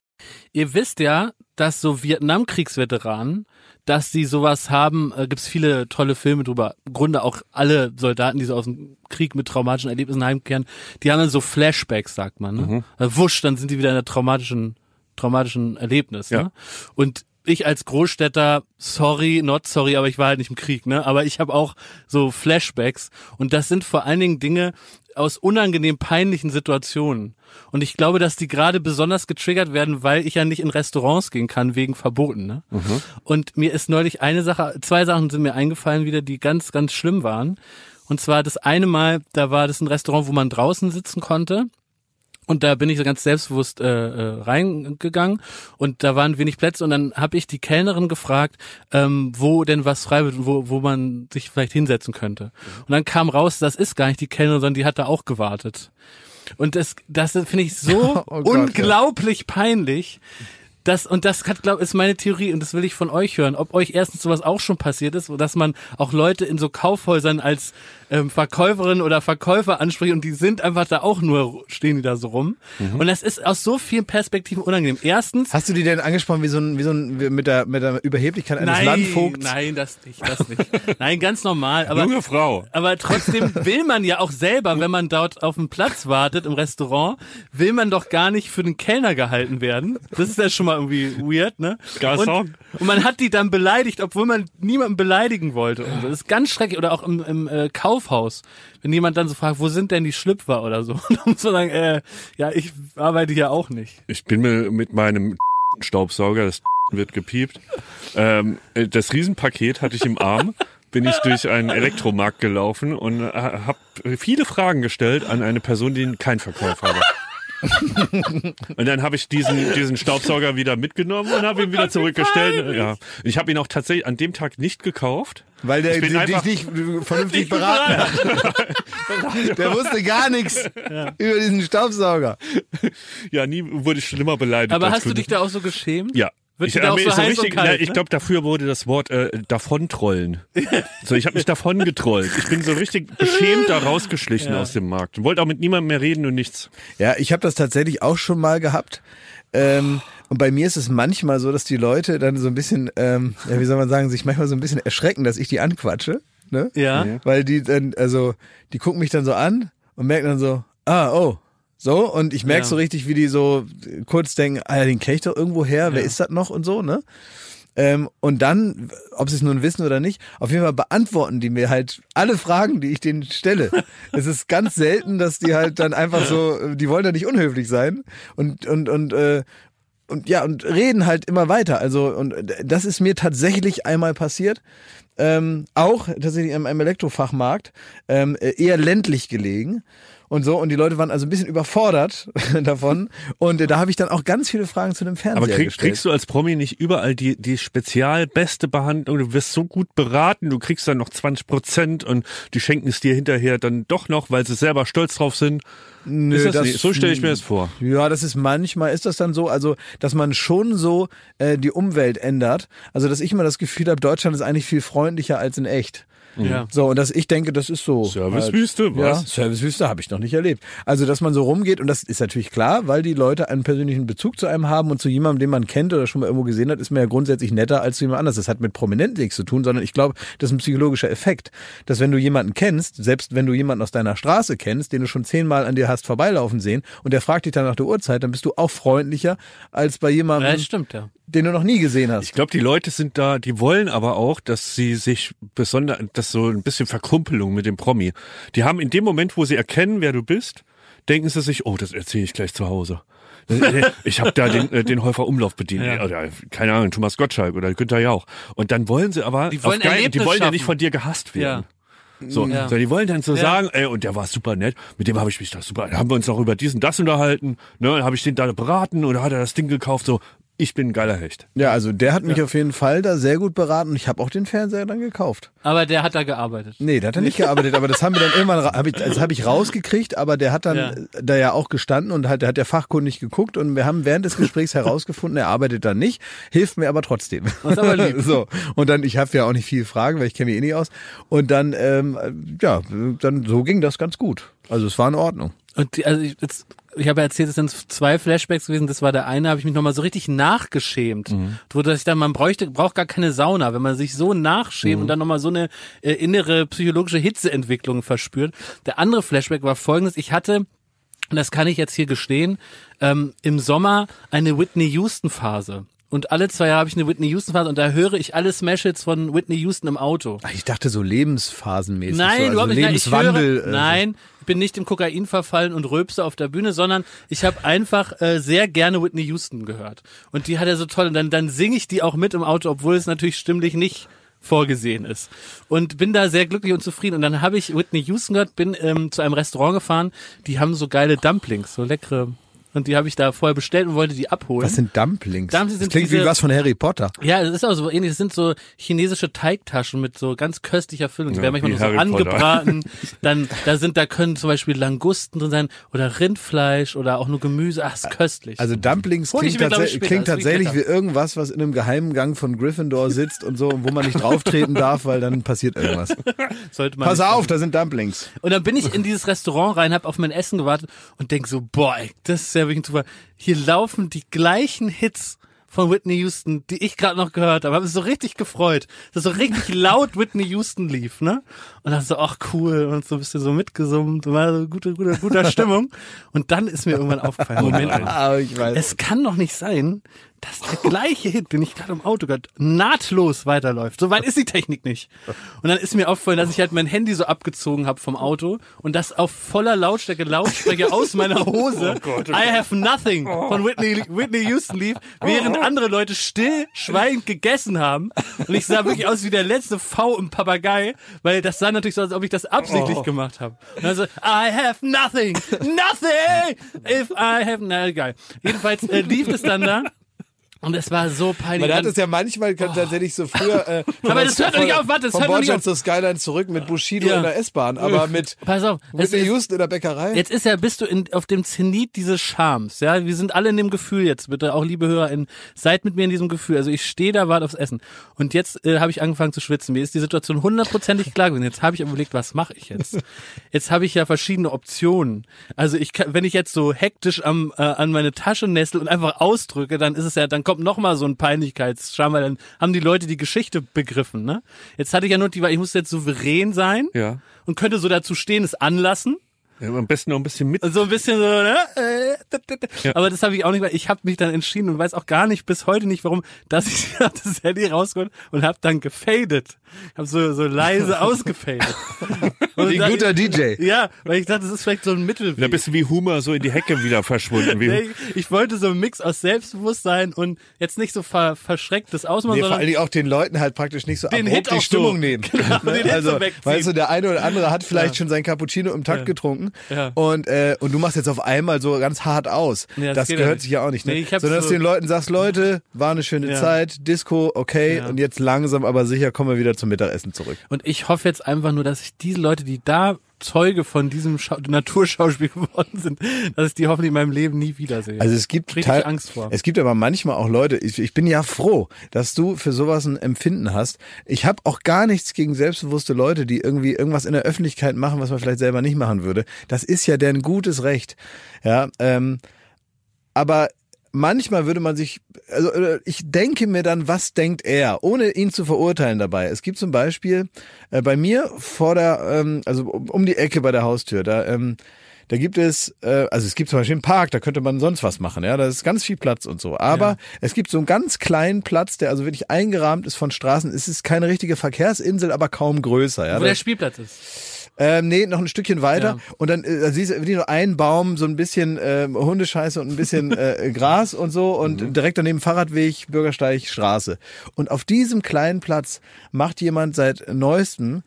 Ihr wisst ja, dass so Vietnamkriegsveteranen, dass die sowas haben, äh, gibt's viele tolle Filme drüber. Im Grunde auch alle Soldaten, die so aus dem Krieg mit traumatischen Erlebnissen heimkehren, die haben dann so Flashbacks, sagt man. Ne? Äh, Wusch, dann sind die wieder in der traumatischen, traumatischen Erlebnis. Ja. Ne? Und ich als Großstädter, sorry, not sorry, aber ich war halt nicht im Krieg, ne? Aber ich habe auch so Flashbacks und das sind vor allen Dingen Dinge aus unangenehm peinlichen Situationen. Und ich glaube, dass die gerade besonders getriggert werden, weil ich ja nicht in Restaurants gehen kann wegen Verboten. Ne? Und mir ist neulich eine Sache, zwei Sachen sind mir eingefallen wieder, die ganz, ganz schlimm waren. Und zwar das eine Mal, da war das ein Restaurant, wo man draußen sitzen konnte. Und da bin ich so ganz selbstbewusst äh, äh, reingegangen und da waren wenig Plätze und dann habe ich die Kellnerin gefragt, ähm, wo denn was frei wird und wo, wo man sich vielleicht hinsetzen könnte. Und dann kam raus, das ist gar nicht die Kellnerin, sondern die hat da auch gewartet. Und das, das finde ich so (laughs) Oh Gott, ja. unglaublich peinlich. Das, und das hat, glaub, ist meine Theorie und das will ich von euch hören, ob euch erstens sowas auch schon passiert ist, dass man auch Leute in so Kaufhäusern als ähm, Verkäuferin oder Verkäufer anspricht und die sind einfach da auch nur, stehen die da so rum. Und das ist aus so vielen Perspektiven unangenehm. Erstens, Hast du die denn angesprochen wie so ein, wie so ein, wie mit der, mit der Überheblichkeit eines nein, Landvogts? nein, das nicht, das nicht. (laughs) Nein, ganz normal, aber Junge Frau. aber trotzdem will man ja auch selber, wenn man dort auf dem Platz wartet im Restaurant, will man doch gar nicht für den Kellner gehalten werden. Das ist ja schon mal irgendwie weird, ne? Und, und man hat die dann beleidigt, obwohl man niemanden beleidigen wollte. Und. Das ist ganz schrecklich. Oder auch im, im äh, Kaufhaus, wenn jemand dann so fragt, wo sind denn die Schlüpfer oder so? (laughs) Und dann muss man sagen, äh, ja, ich arbeite hier auch nicht. Ich bin mir mit meinem (laughs) Staubsauger, das (laughs) wird gepiept, ähm, äh, das Riesenpaket hatte ich im Arm, bin ich durch einen Elektromarkt gelaufen und habe viele Fragen gestellt an eine Person, die keinen Verkauf hatte. (laughs) und dann habe ich diesen, diesen Staubsauger wieder mitgenommen und habe ihn wieder zurückgestellt. Ja, ich habe ihn auch tatsächlich an dem Tag nicht gekauft. Weil der dich nicht vernünftig (laughs) beraten hat. (laughs) Der wusste gar nichts über diesen Staubsauger. Ja, nie wurde ich schlimmer beleidigt. Aber hast du dich da auch so geschämt? Ja, Wird Ich, äh, auch so so richtig, und kalt, na, ich ne? glaube, dafür wurde das Wort äh, davontrollen. (laughs) So, ich habe mich davon getrollt. Ich bin so richtig beschämt da rausgeschlichen aus dem Markt. Und wollte auch mit niemandem mehr reden und nichts. Ja, ich habe das tatsächlich auch schon mal gehabt. Ähm, und bei mir ist es manchmal so, dass die Leute dann so ein bisschen, ähm, ja, wie soll man sagen, sich manchmal so ein bisschen erschrecken, dass ich die anquatsche. Ne? Ja. Weil die dann, also, die gucken mich dann so an und merken dann so, ah, oh. So, und ich merke Ja. so richtig, wie die so kurz denken, ah ja, den kenn ich doch irgendwo her, wer ist das noch und so, ne? Ähm, und dann, ob sie es nun wissen oder nicht, auf jeden Fall beantworten die mir halt alle Fragen, die ich denen stelle. (laughs) es ist ganz selten, dass die halt dann einfach so, die wollen ja nicht unhöflich sein und und und äh, und ja und reden halt immer weiter. Also und das ist mir tatsächlich einmal passiert. Ähm, auch tatsächlich im, im Elektrofachmarkt, ähm, eher ländlich gelegen und so. Und die Leute waren also ein bisschen überfordert (laughs) davon. Und äh, da habe ich dann auch ganz viele Fragen zu dem Fernseher Aber krieg, gestellt. kriegst du als Promi nicht überall die, die spezial beste Behandlung? Du wirst so gut beraten, du kriegst dann noch 20 Prozent und die schenken es dir hinterher dann doch noch, weil sie selber stolz drauf sind. Nö, das das-? So stelle ich mir das vor. Ja, das ist manchmal ist das dann so, also dass man schon so äh, die Umwelt ändert. Also dass ich immer das Gefühl habe, Deutschland ist eigentlich viel freundlicher als in echt. Ja. So, und dass ich denke, das ist so. Servicewüste, Halt, was? Ja, Servicewüste habe ich noch nicht erlebt. Also, dass man so rumgeht, und das ist natürlich klar, weil die Leute einen persönlichen Bezug zu einem haben und zu jemandem, den man kennt oder schon mal irgendwo gesehen hat, ist man ja grundsätzlich netter als zu jemand anders. Das hat mit Prominenten nichts zu tun, sondern ich glaube, das ist ein psychologischer Effekt, dass wenn du jemanden kennst, selbst wenn du jemanden aus deiner Straße kennst, den du schon zehnmal an dir hast vorbeilaufen sehen, und der fragt dich dann nach der Uhrzeit, dann bist du auch freundlicher als bei Ja, jemandem, das stimmt, ja. Den du noch nie gesehen hast. Ich glaube, die Leute sind da, die wollen aber auch, dass sie sich besonders, das so ein bisschen Verkumpelung mit dem Promi. Die haben in dem Moment, wo sie erkennen, wer du bist, denken sie sich, oh, das erzähle ich gleich zu Hause. (laughs) Ich habe da den, äh, den Häufer Umlauf bedient. Ja. Oder, keine Ahnung, Thomas Gottschalk oder Günther Jauch. Und dann wollen sie aber, Die wollen geil- die wollen ja nicht von dir gehasst werden. So, Ja. so, die wollen dann so Ja. sagen, ey, und der war super nett, mit dem habe ich mich da super, haben wir uns noch über diesen, das unterhalten, ne, dann habe ich den da beraten oder hat er das Ding gekauft, so, ich bin ein geiler Hecht. Ja, also der hat mich auf jeden Fall da sehr gut beraten und ich habe auch den Fernseher dann gekauft. Aber der hat da gearbeitet. Nee, der hat er nicht gearbeitet, aber das haben wir dann irgendwann, hab ich, das habe ich rausgekriegt, aber der hat dann Ja. da ja auch gestanden und halt, der hat ja fachkundig geguckt und wir haben während des Gesprächs herausgefunden, er arbeitet da nicht, hilft mir aber trotzdem. Ist aber lieb. (laughs) so und dann, ich habe ja auch nicht viel Fragen, weil ich kenne mich eh nicht aus und dann, ähm, ja, dann so ging das ganz gut. Also es war in Ordnung. Und die, also ich, jetzt, ich habe erzählt, es sind zwei Flashbacks gewesen. Das war der eine, habe ich mich nochmal so richtig nachgeschämt. Wo dass ich dann, man bräuchte, braucht gar keine Sauna, wenn man sich so nachschämt und dann nochmal so eine äh, innere psychologische Hitzeentwicklung verspürt. Der andere Flashback war folgendes. Ich hatte und das kann ich jetzt hier gestehen, ähm, im Sommer eine Whitney Houston Phase. Und alle zwei Jahre habe ich eine Whitney Houston Phase und da höre ich alle Smash-Hits von Whitney Houston im Auto. Ich dachte so lebensphasenmäßig. Nein, so, also überhaupt nicht. Nein, ich Lebenswandel. höre, äh, nein, ich bin nicht im Kokain verfallen und rülpse auf der Bühne, sondern ich habe einfach äh, sehr gerne Whitney Houston gehört. Und die hat er so toll. Und dann, dann singe ich die auch mit im Auto, obwohl es natürlich stimmlich nicht vorgesehen ist. Und bin da sehr glücklich und zufrieden. Und dann habe ich Whitney Houston gehört, bin ähm, zu einem Restaurant gefahren, die haben so geile Dumplings, so leckere. Und die habe ich da vorher bestellt und wollte die abholen. Was sind Dumplings? Dumplings das sind klingt wie diese- was von Harry Potter. Ja, das ist auch so ähnlich. Das sind so chinesische Teigtaschen mit so ganz köstlicher Füllung. Die Ja, werden manchmal wie nur so Harry Potter. angebraten. (laughs) Dann, da sind, da können zum Beispiel Langusten drin sein oder Rindfleisch oder auch nur Gemüse. Ach, ist köstlich. Also Dumplings klingt, mir, tatsä- später. klingt Das wie tatsächlich wie irgendwas, was in einem geheimen Gang von Gryffindor sitzt und so, wo man nicht (laughs) drauftreten darf, weil dann passiert irgendwas. (laughs) sollte man Pass auf, da sind Dumplings. Und dann bin ich in dieses Restaurant rein, hab auf mein Essen gewartet und denk so, boah, ey, das ist ja wirklich ein Zufall. Hier laufen die gleichen Hits von Whitney Houston, die ich gerade noch gehört habe. Hab mich so richtig gefreut, dass so richtig (laughs) laut Whitney Houston lief, ne? Und dann so, ach cool, und so ein bisschen so mitgesummt, war so gute, gute, guter (laughs) Stimmung. Und dann ist mir irgendwann aufgefallen, (laughs) Moment mal. Ich weiß. Es kann doch nicht sein, dass der gleiche Hit, den ich gerade im Auto gehört, nahtlos weiterläuft. So weit ist die Technik nicht. Und dann ist mir aufgefallen, dass ich halt mein Handy so abgezogen habe vom Auto und das auf voller Lautstärke Lautsprecher aus meiner (laughs) Hose I Have Nothing von Whitney, Whitney Houston lief, während andere Leute still, schweigend gegessen haben. Und ich sah wirklich aus wie der letzte V im Papagei, weil das sah natürlich so als ob ich das absichtlich gemacht habe. Und dann so, I have nothing, nothing, if I have, na egal. Jedenfalls äh, lief es dann da Und es war so peinlich. Man hat es ja manchmal kann tatsächlich so früher. Äh, (laughs) Aber das hört doch nicht auf, warte, das hört doch nicht auf. zur Skyline zurück mit Bushido Ja. in der S-Bahn, aber mit Pass auf, Whitney ist- Houston in der Bäckerei. Jetzt ist ja, bist du in, auf dem Zenit dieses Charmes, ja. Wir sind alle in dem Gefühl jetzt, bitte, auch liebe HörerInnen, seid mit mir in diesem Gefühl. Also ich stehe da, warte aufs Essen. Und jetzt äh, habe ich angefangen zu schwitzen. Mir ist die Situation hundertprozentig klar gewesen. Jetzt habe ich überlegt, was mache ich jetzt? Jetzt habe ich ja verschiedene Optionen. Also ich kann, wenn ich jetzt so hektisch am, äh, an meine Tasche nessel und einfach ausdrücke, dann ist es ja, dann kommt noch mal so ein Peinlichkeitsscham, weil dann haben die Leute die Geschichte begriffen, ne? Jetzt hatte ich ja nur die, weil ich musste jetzt souverän sein Ja. und könnte so dazu stehen, es anlassen. Ja. Am besten noch ein bisschen mit. So ein bisschen so, ne? Äh. Ja. Aber das habe ich auch nicht, weil ich habe mich dann entschieden und weiß auch gar nicht bis heute nicht, warum, dass ich (laughs) das Handy rausgeholt und habe dann gefadet. Habe so, so leise (laughs) ausgefadet. Wie ein guter DJ. Ja, weil ich dachte, das ist vielleicht so ein Mittelweg. Bist du wie Humor so in die Hecke wieder verschwunden. Wie, Nee, ich wollte so einen Mix aus Selbstbewusstsein und jetzt nicht so ver verschrecktes Ausmachen, Nee, vor allen Dingen auch den Leuten halt praktisch nicht so Den abrupt Hit die Stimmung (laughs) so. nehmen. Genau, Ne? den Hit also, so weißt du, der eine oder andere hat vielleicht Ja. schon sein Cappuccino im Takt Ja. getrunken Ja. und äh, und du machst jetzt auf einmal so ganz hart aus. Ja, das das gehört nicht. sich ja auch nicht. Ne? Nee, Sondern dass so- du den Leuten sagst, Leute, war eine schöne Ja. Zeit, Disco, okay, und jetzt langsam aber sicher kommen wir wieder zum Mittagessen zurück. Und ich hoffe jetzt einfach nur, dass ich diese Leute, die da Zeuge von diesem Schau Naturschauspiel (laughs) geworden sind, dass ich die hoffentlich in meinem Leben nie wiedersehe. Also es gibt Richtig teil- Angst vor. Es gibt aber manchmal auch Leute, ich, ich bin ja froh, dass du für sowas ein Empfinden hast. Ich habe auch gar nichts gegen selbstbewusste Leute, die irgendwie irgendwas in der Öffentlichkeit machen, was man vielleicht selber nicht machen würde. Das ist ja deren gutes Recht. Ja, ähm, aber manchmal würde man sich, also äh, ich denke mir dann, was denkt er, ohne ihn zu verurteilen dabei. Es gibt zum Beispiel äh, bei mir vor der, ähm, also um, die Ecke bei der Haustür, da, ähm, da gibt es, äh, also es gibt zum Beispiel einen Park, da könnte man sonst was machen, ja, da ist ganz viel Platz und so. Aber Ja. es gibt so einen ganz kleinen Platz, der also wirklich eingerahmt ist von Straßen. Es ist keine richtige Verkehrsinsel, aber kaum größer. Ja, Wo der Spielplatz ist. Ähm, nee, noch ein Stückchen weiter. Ja. Und dann äh, siehst du nur ein Baum, so ein bisschen ähm, Hundescheiße und ein bisschen (laughs) äh, Gras und so und direkt daneben Fahrradweg, Bürgersteig, Straße. Und auf diesem kleinen Platz macht jemand seit neuestem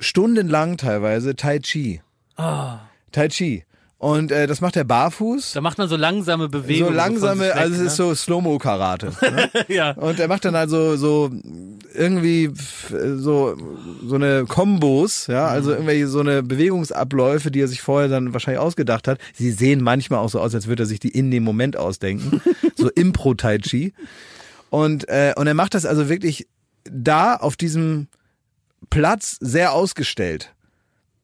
stundenlang teilweise Tai Chi. Tai Chi. Und äh, das macht er barfuß. Da macht man so langsame Bewegungen. So langsame, weg, also es ist so Slow-Mo-Karate. Ne? (laughs) ne? ja. Und er macht dann also so irgendwie f- so so eine Kombos, ja, also irgendwelche so eine Bewegungsabläufe, die er sich vorher dann wahrscheinlich ausgedacht hat. Sie sehen manchmal auch so aus, als würde er sich die in dem Moment ausdenken, (laughs) so Impro Tai Chi. Und äh, und er macht das also wirklich da auf diesem Platz sehr ausgestellt.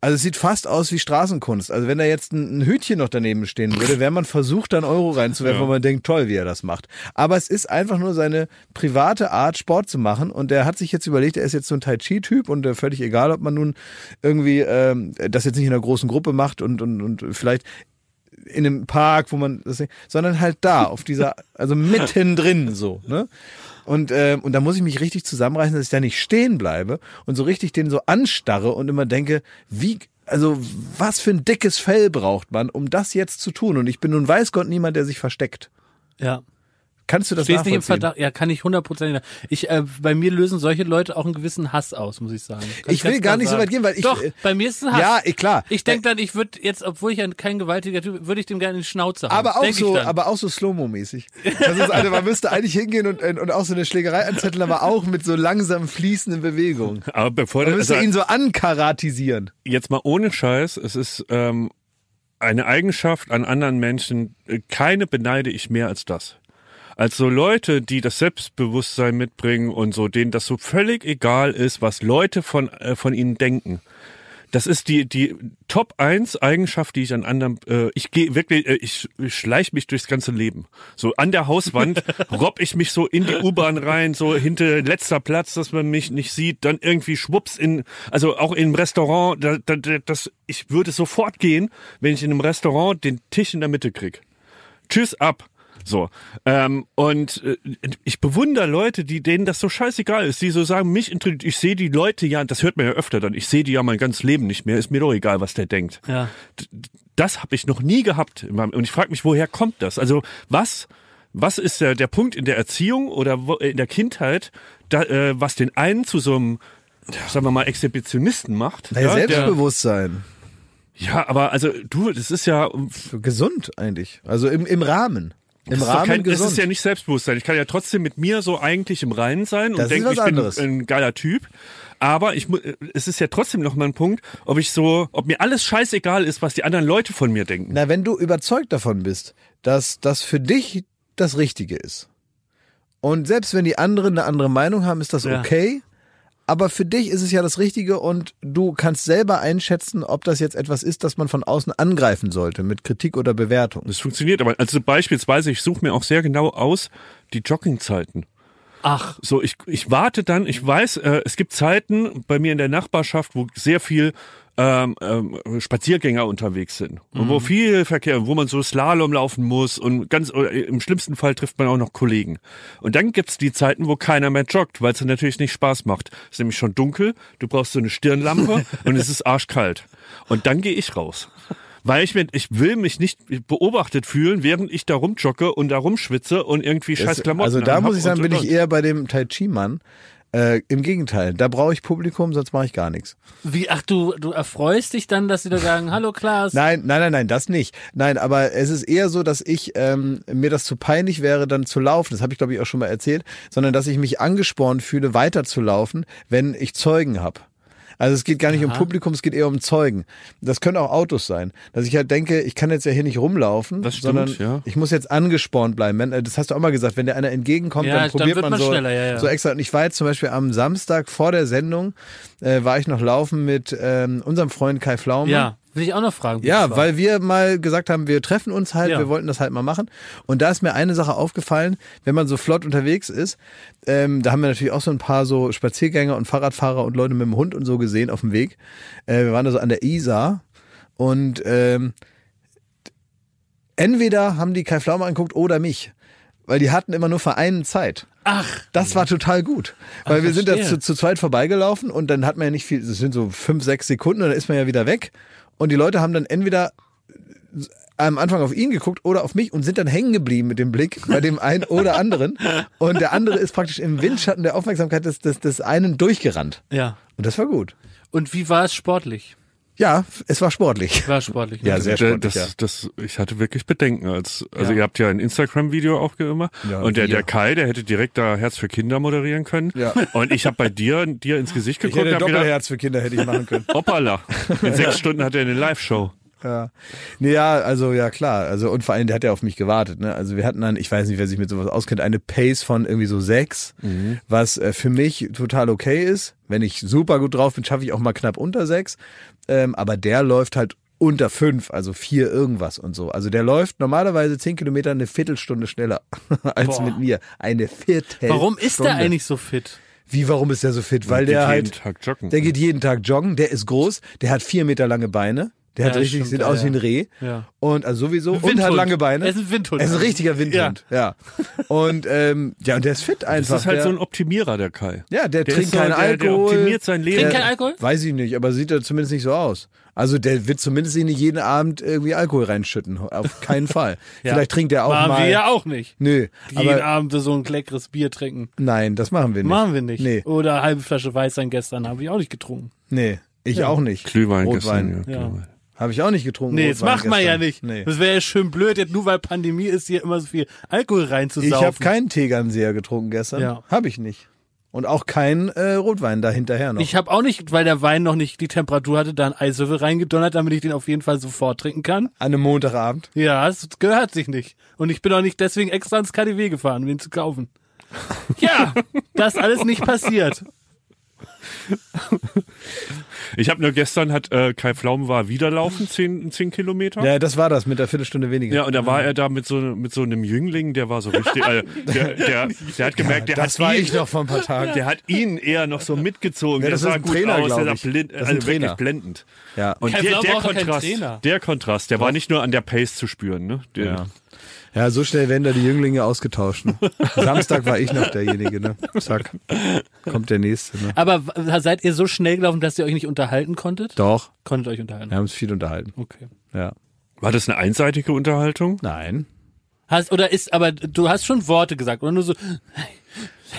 Also es sieht fast aus wie Straßenkunst. Also wenn da jetzt ein, ein Hütchen noch daneben stehen würde, wäre man versucht, da einen Euro reinzuwerfen, Ja. wo man denkt, toll, wie er das macht. Aber es ist einfach nur seine private Art, Sport zu machen. Und er hat sich jetzt überlegt, er ist jetzt so ein Tai Chi-Typ und äh, völlig egal, ob man nun irgendwie ähm, das jetzt nicht in einer großen Gruppe macht und, und, und vielleicht in einem Park, wo man das sondern halt da, auf dieser, also mittendrin so, ne? Und, ähm, und da muss ich mich richtig zusammenreißen, dass ich da nicht stehen bleibe und so richtig den so anstarre und immer denke, wie, also was für ein dickes Fell braucht man, um das jetzt zu tun? Und ich bin nun weiß Gott niemand, der sich versteckt. Ja. Kannst du das Stehst nicht im? Verdacht, ja, kann ich hundertprozentig. Ich, äh, bei mir lösen solche Leute auch einen gewissen Hass aus, muss ich sagen. Kann Ich will gar nicht so sagen. weit gehen, weil ich- Doch, äh, bei mir ist es ein Hass. Ja, eh, klar. Ich denke dann, ich würde jetzt, obwohl ich ja kein gewaltiger Typ, würde ich dem gerne in die Schnauze hauen. Aber auch ich so, dann. aber auch so Slow-Mo-mäßig. Das ist also, man müsste eigentlich hingehen und, und auch so eine Schlägerei anzetteln, aber auch mit so langsam fließenden Bewegungen. aber bevor Man müsste also, ihn so ankaratisieren. jetzt mal ohne Scheiß, es ist ähm, eine Eigenschaft an anderen Menschen, äh, keine beneide ich mehr als das. Als so Leute, die das Selbstbewusstsein mitbringen und so, denen das so völlig egal ist, was Leute von, äh, von ihnen denken. Das ist die, die Top 1 Eigenschaft, die ich an anderen, äh, ich gehe wirklich, äh, ich, ich schleich mich durchs ganze Leben. So an der Hauswand (laughs) robb ich mich so in die U-Bahn rein, so hinter letzter Platz, dass man mich nicht sieht, dann irgendwie schwupps in, also auch im Restaurant, da, da, da, das, ich würde sofort gehen, wenn ich in einem Restaurant den Tisch in der Mitte krieg. Tschüss ab. So. Ähm, und äh, ich bewundere Leute, die denen das so scheißegal ist, die so sagen, mich interessiert, ich sehe die Leute ja, das hört man ja öfter dann, ich sehe die ja mein ganzes Leben nicht mehr, ist mir doch egal, was der denkt. ja. Das habe ich noch nie gehabt. in meinem- Und ich frage mich, woher kommt das? Also was, was ist der, der Punkt in der Erziehung oder wo, in der Kindheit, da, äh, was den einen zu so einem, sagen wir mal, Exhibitionisten macht? Naja, ja, der, Selbstbewusstsein. ja, aber also du, das ist ja, Gesund eigentlich. Also im, im Rahmen. Im Das ist, Rahmen kein, das gesund. ist ja nicht Selbstbewusstsein. Ich kann ja trotzdem mit mir so eigentlich im Reinen sein Das und ist denke, ich bin anderes. ein geiler Typ. Aber ich, es ist ja trotzdem noch mal ein Punkt, ob ich so, ob mir alles scheißegal ist, was die anderen Leute von mir denken. Na, wenn du überzeugt davon bist, dass das für dich das Richtige ist. Und selbst wenn die anderen eine andere Meinung haben, ist das Ja. okay. Aber für dich ist es ja das Richtige und du kannst selber einschätzen, ob das jetzt etwas ist, das man von außen angreifen sollte mit Kritik oder Bewertung. Das funktioniert aber. Also beispielsweise, ich suche mir auch sehr genau aus die Joggingzeiten. Ach, So, ich, ich warte dann, ich weiß, äh, es gibt Zeiten bei mir in der Nachbarschaft, wo sehr viel ähm, ähm, Spaziergänger unterwegs sind und wo viel Verkehr, wo man so Slalom laufen muss und ganz im schlimmsten Fall trifft man auch noch Kollegen. Und dann gibt's die Zeiten, wo keiner mehr joggt, weil es natürlich nicht Spaß macht. Es ist nämlich schon dunkel, du brauchst so eine Stirnlampe (laughs) und es ist arschkalt. Und dann gehe ich raus. Weil ich mir, ich will mich nicht beobachtet fühlen, während ich da rumjogge und da rumschwitze und irgendwie scheiß Klamotten also da muss ich sagen, bin ich eher bei dem Tai Chi Mann. Äh, Im Gegenteil, da brauche ich Publikum, sonst mache ich gar nichts. wie, ach, du, du erfreust dich dann, dass sie da sagen, hallo Klaas. Nein, nein, nein, nein, das nicht. Nein, aber es ist eher so, dass ich ähm, mir das zu peinlich wäre, dann zu laufen. Das habe ich glaube ich auch schon mal erzählt, sondern dass ich mich angespornt fühle, weiterzulaufen, wenn ich Zeugen habe. Also es geht gar nicht um Aha. Publikum, es geht eher um Zeugen. Das können auch Autos sein. Dass ich halt denke, ich kann jetzt ja hier nicht rumlaufen, stimmt, sondern ja. ich muss jetzt angespornt bleiben. Äh, das hast du auch mal gesagt, wenn dir einer entgegenkommt, Ja, dann dann probiert wird man, man so, ja, so extra. Und ich war jetzt zum Beispiel am Samstag vor der Sendung, äh, war ich noch laufen mit ähm, unserem Freund Kai Pflaume. Ja, will ich auch noch fragen. Ja, war. weil wir mal gesagt haben, wir treffen uns halt, Ja. wir wollten das halt mal machen. Und da ist mir eine Sache aufgefallen, wenn man so flott unterwegs ist, ähm, da haben wir natürlich auch so ein paar so Spaziergänger und Fahrradfahrer und Leute mit dem Hund und so gesehen auf dem Weg. Äh, wir waren da so an der Isar und ähm, entweder haben die Kai Pflaume angeguckt oder mich. Weil die hatten immer nur für einen Zeit. Ach, Das war total gut. Weil wir sind da verstehe. zu, zu zweit vorbeigelaufen und dann hat man ja nicht viel, das sind so fünf, sechs Sekunden und dann ist man ja wieder weg. Und die Leute haben dann entweder am Anfang auf ihn geguckt oder auf mich und sind dann hängen geblieben mit dem Blick bei dem einen oder anderen. Und der andere ist praktisch im Windschatten der Aufmerksamkeit des, des, des einen durchgerannt. ja. Und das war gut. Und wie war es sportlich? Ja, es war sportlich. War sportlich. ne? Ja, sehr sportlich, das, ja. das, ich hatte wirklich Bedenken. Als, also Ja. ihr habt ja ein Instagram-Video auch gemacht Ja, und der, der Kai, der hätte direkt da Herz für Kinder moderieren können. Ja. Und ich habe bei dir, dir ins Gesicht Ich geguckt hätte und hab gedacht, Doppelherz für Kinder hätte ich machen können. (laughs) hoppala, in sechs Stunden hat er eine Live-Show. Ja. Nee, ja, also ja klar. Also und vor allem, der hat ja auf mich gewartet. Ne? Also wir hatten dann, ich weiß nicht, wer sich mit sowas auskennt, eine Pace von irgendwie so sechs, was äh, für mich total okay ist. Wenn ich super gut drauf bin, schaffe ich auch mal knapp unter sechs. Ähm, aber der läuft halt unter fünf, also vier irgendwas und so. Also der läuft normalerweise zehn Kilometer eine Viertelstunde schneller (laughs) als Boah. mit mir. Eine Viertel. Warum ist der eigentlich so fit? Wie, warum ist der so fit? Weil Geht der jeden halt, Tag joggen. der geht jeden Tag joggen, der ist groß, der hat vier Meter lange Beine. Der hat Ja, richtig, stimmt, sieht ja, aus ja. wie ein Reh. Ja. Und also sowieso. Und Windhund. hat lange Beine. Er ist ein Windhund. Er ist ein richtiger Windhund. Ja. Und ähm, ja, und der ist fit Das einfach. ist halt der, so ein Optimierer, der Kai. ja, der, Der trinkt so, keinen der, der Alkohol. optimiert sein Leben. Trinkt Der- kein Alkohol? Weiß ich nicht, aber sieht er zumindest nicht so aus. Also der wird zumindest nicht jeden Abend irgendwie Alkohol reinschütten. Auf keinen (laughs) Fall. Ja. Vielleicht trinkt er auch Machen mal. wir ja auch nicht. Nö. Jeden Aber Abend so ein leckeres Bier trinken. nein, das machen wir nicht. Machen wir nicht. Nee. Oder eine halbe Flasche Weißwein gestern habe ich auch nicht getrunken. Nee. Ich auch nicht. Glühwein Rotwein. gestern. Ja, Ja. Habe ich auch nicht getrunken. Nee, das macht man ja gestern. nicht. Nee. Das wäre ja schön blöd, jetzt nur weil Pandemie ist, hier immer so viel Alkohol reinzusaufen. Ich habe keinen Tegernseher getrunken gestern. Ja. Habe ich nicht. Und auch kein äh, Rotwein da hinterher noch. Ich habe auch nicht, weil der Wein noch nicht die Temperatur hatte, da einen Eiswürfel reingedonnert, damit ich den auf jeden Fall sofort trinken kann. An einem Montagabend. Ja, es gehört sich nicht. Und ich bin auch nicht deswegen extra ins KDW gefahren, um ihn zu kaufen. (laughs) Ja, das alles nicht passiert. (laughs) Ich habe nur gestern hat äh, Kai Pflaumen war wieder laufen, zehn, zehn Kilometer. Ja, das war das mit der Viertelstunde weniger. Ja, und da war er da mit so, mit so einem Jüngling, der war so richtig, äh, der, der, der hat gemerkt, der das hat war ihn, ich noch vor ein paar Tagen. der hat ihn eher noch so mitgezogen. Ja, der das sah ist ein gut Trainer, aus, der sah ich. blind, Das ist also ein Trainer. wirklich blendend. Ja. Und Kai der, der Kontrast, Trainer. der Kontrast, der war nicht nur an der Pace zu spüren, ne? Der, Ja. Ja, so schnell werden da die Jünglinge ausgetauscht. Ne? Samstag war ich noch derjenige, ne? Zack. Kommt der nächste, ne? Aber seid ihr so schnell gelaufen, dass ihr euch nicht unterhalten konntet? Doch. Konntet euch unterhalten. Wir haben uns viel unterhalten. Okay. Ja. War das eine einseitige Unterhaltung? Nein. Hast, oder ist, aber du hast schon Worte gesagt, oder nur so,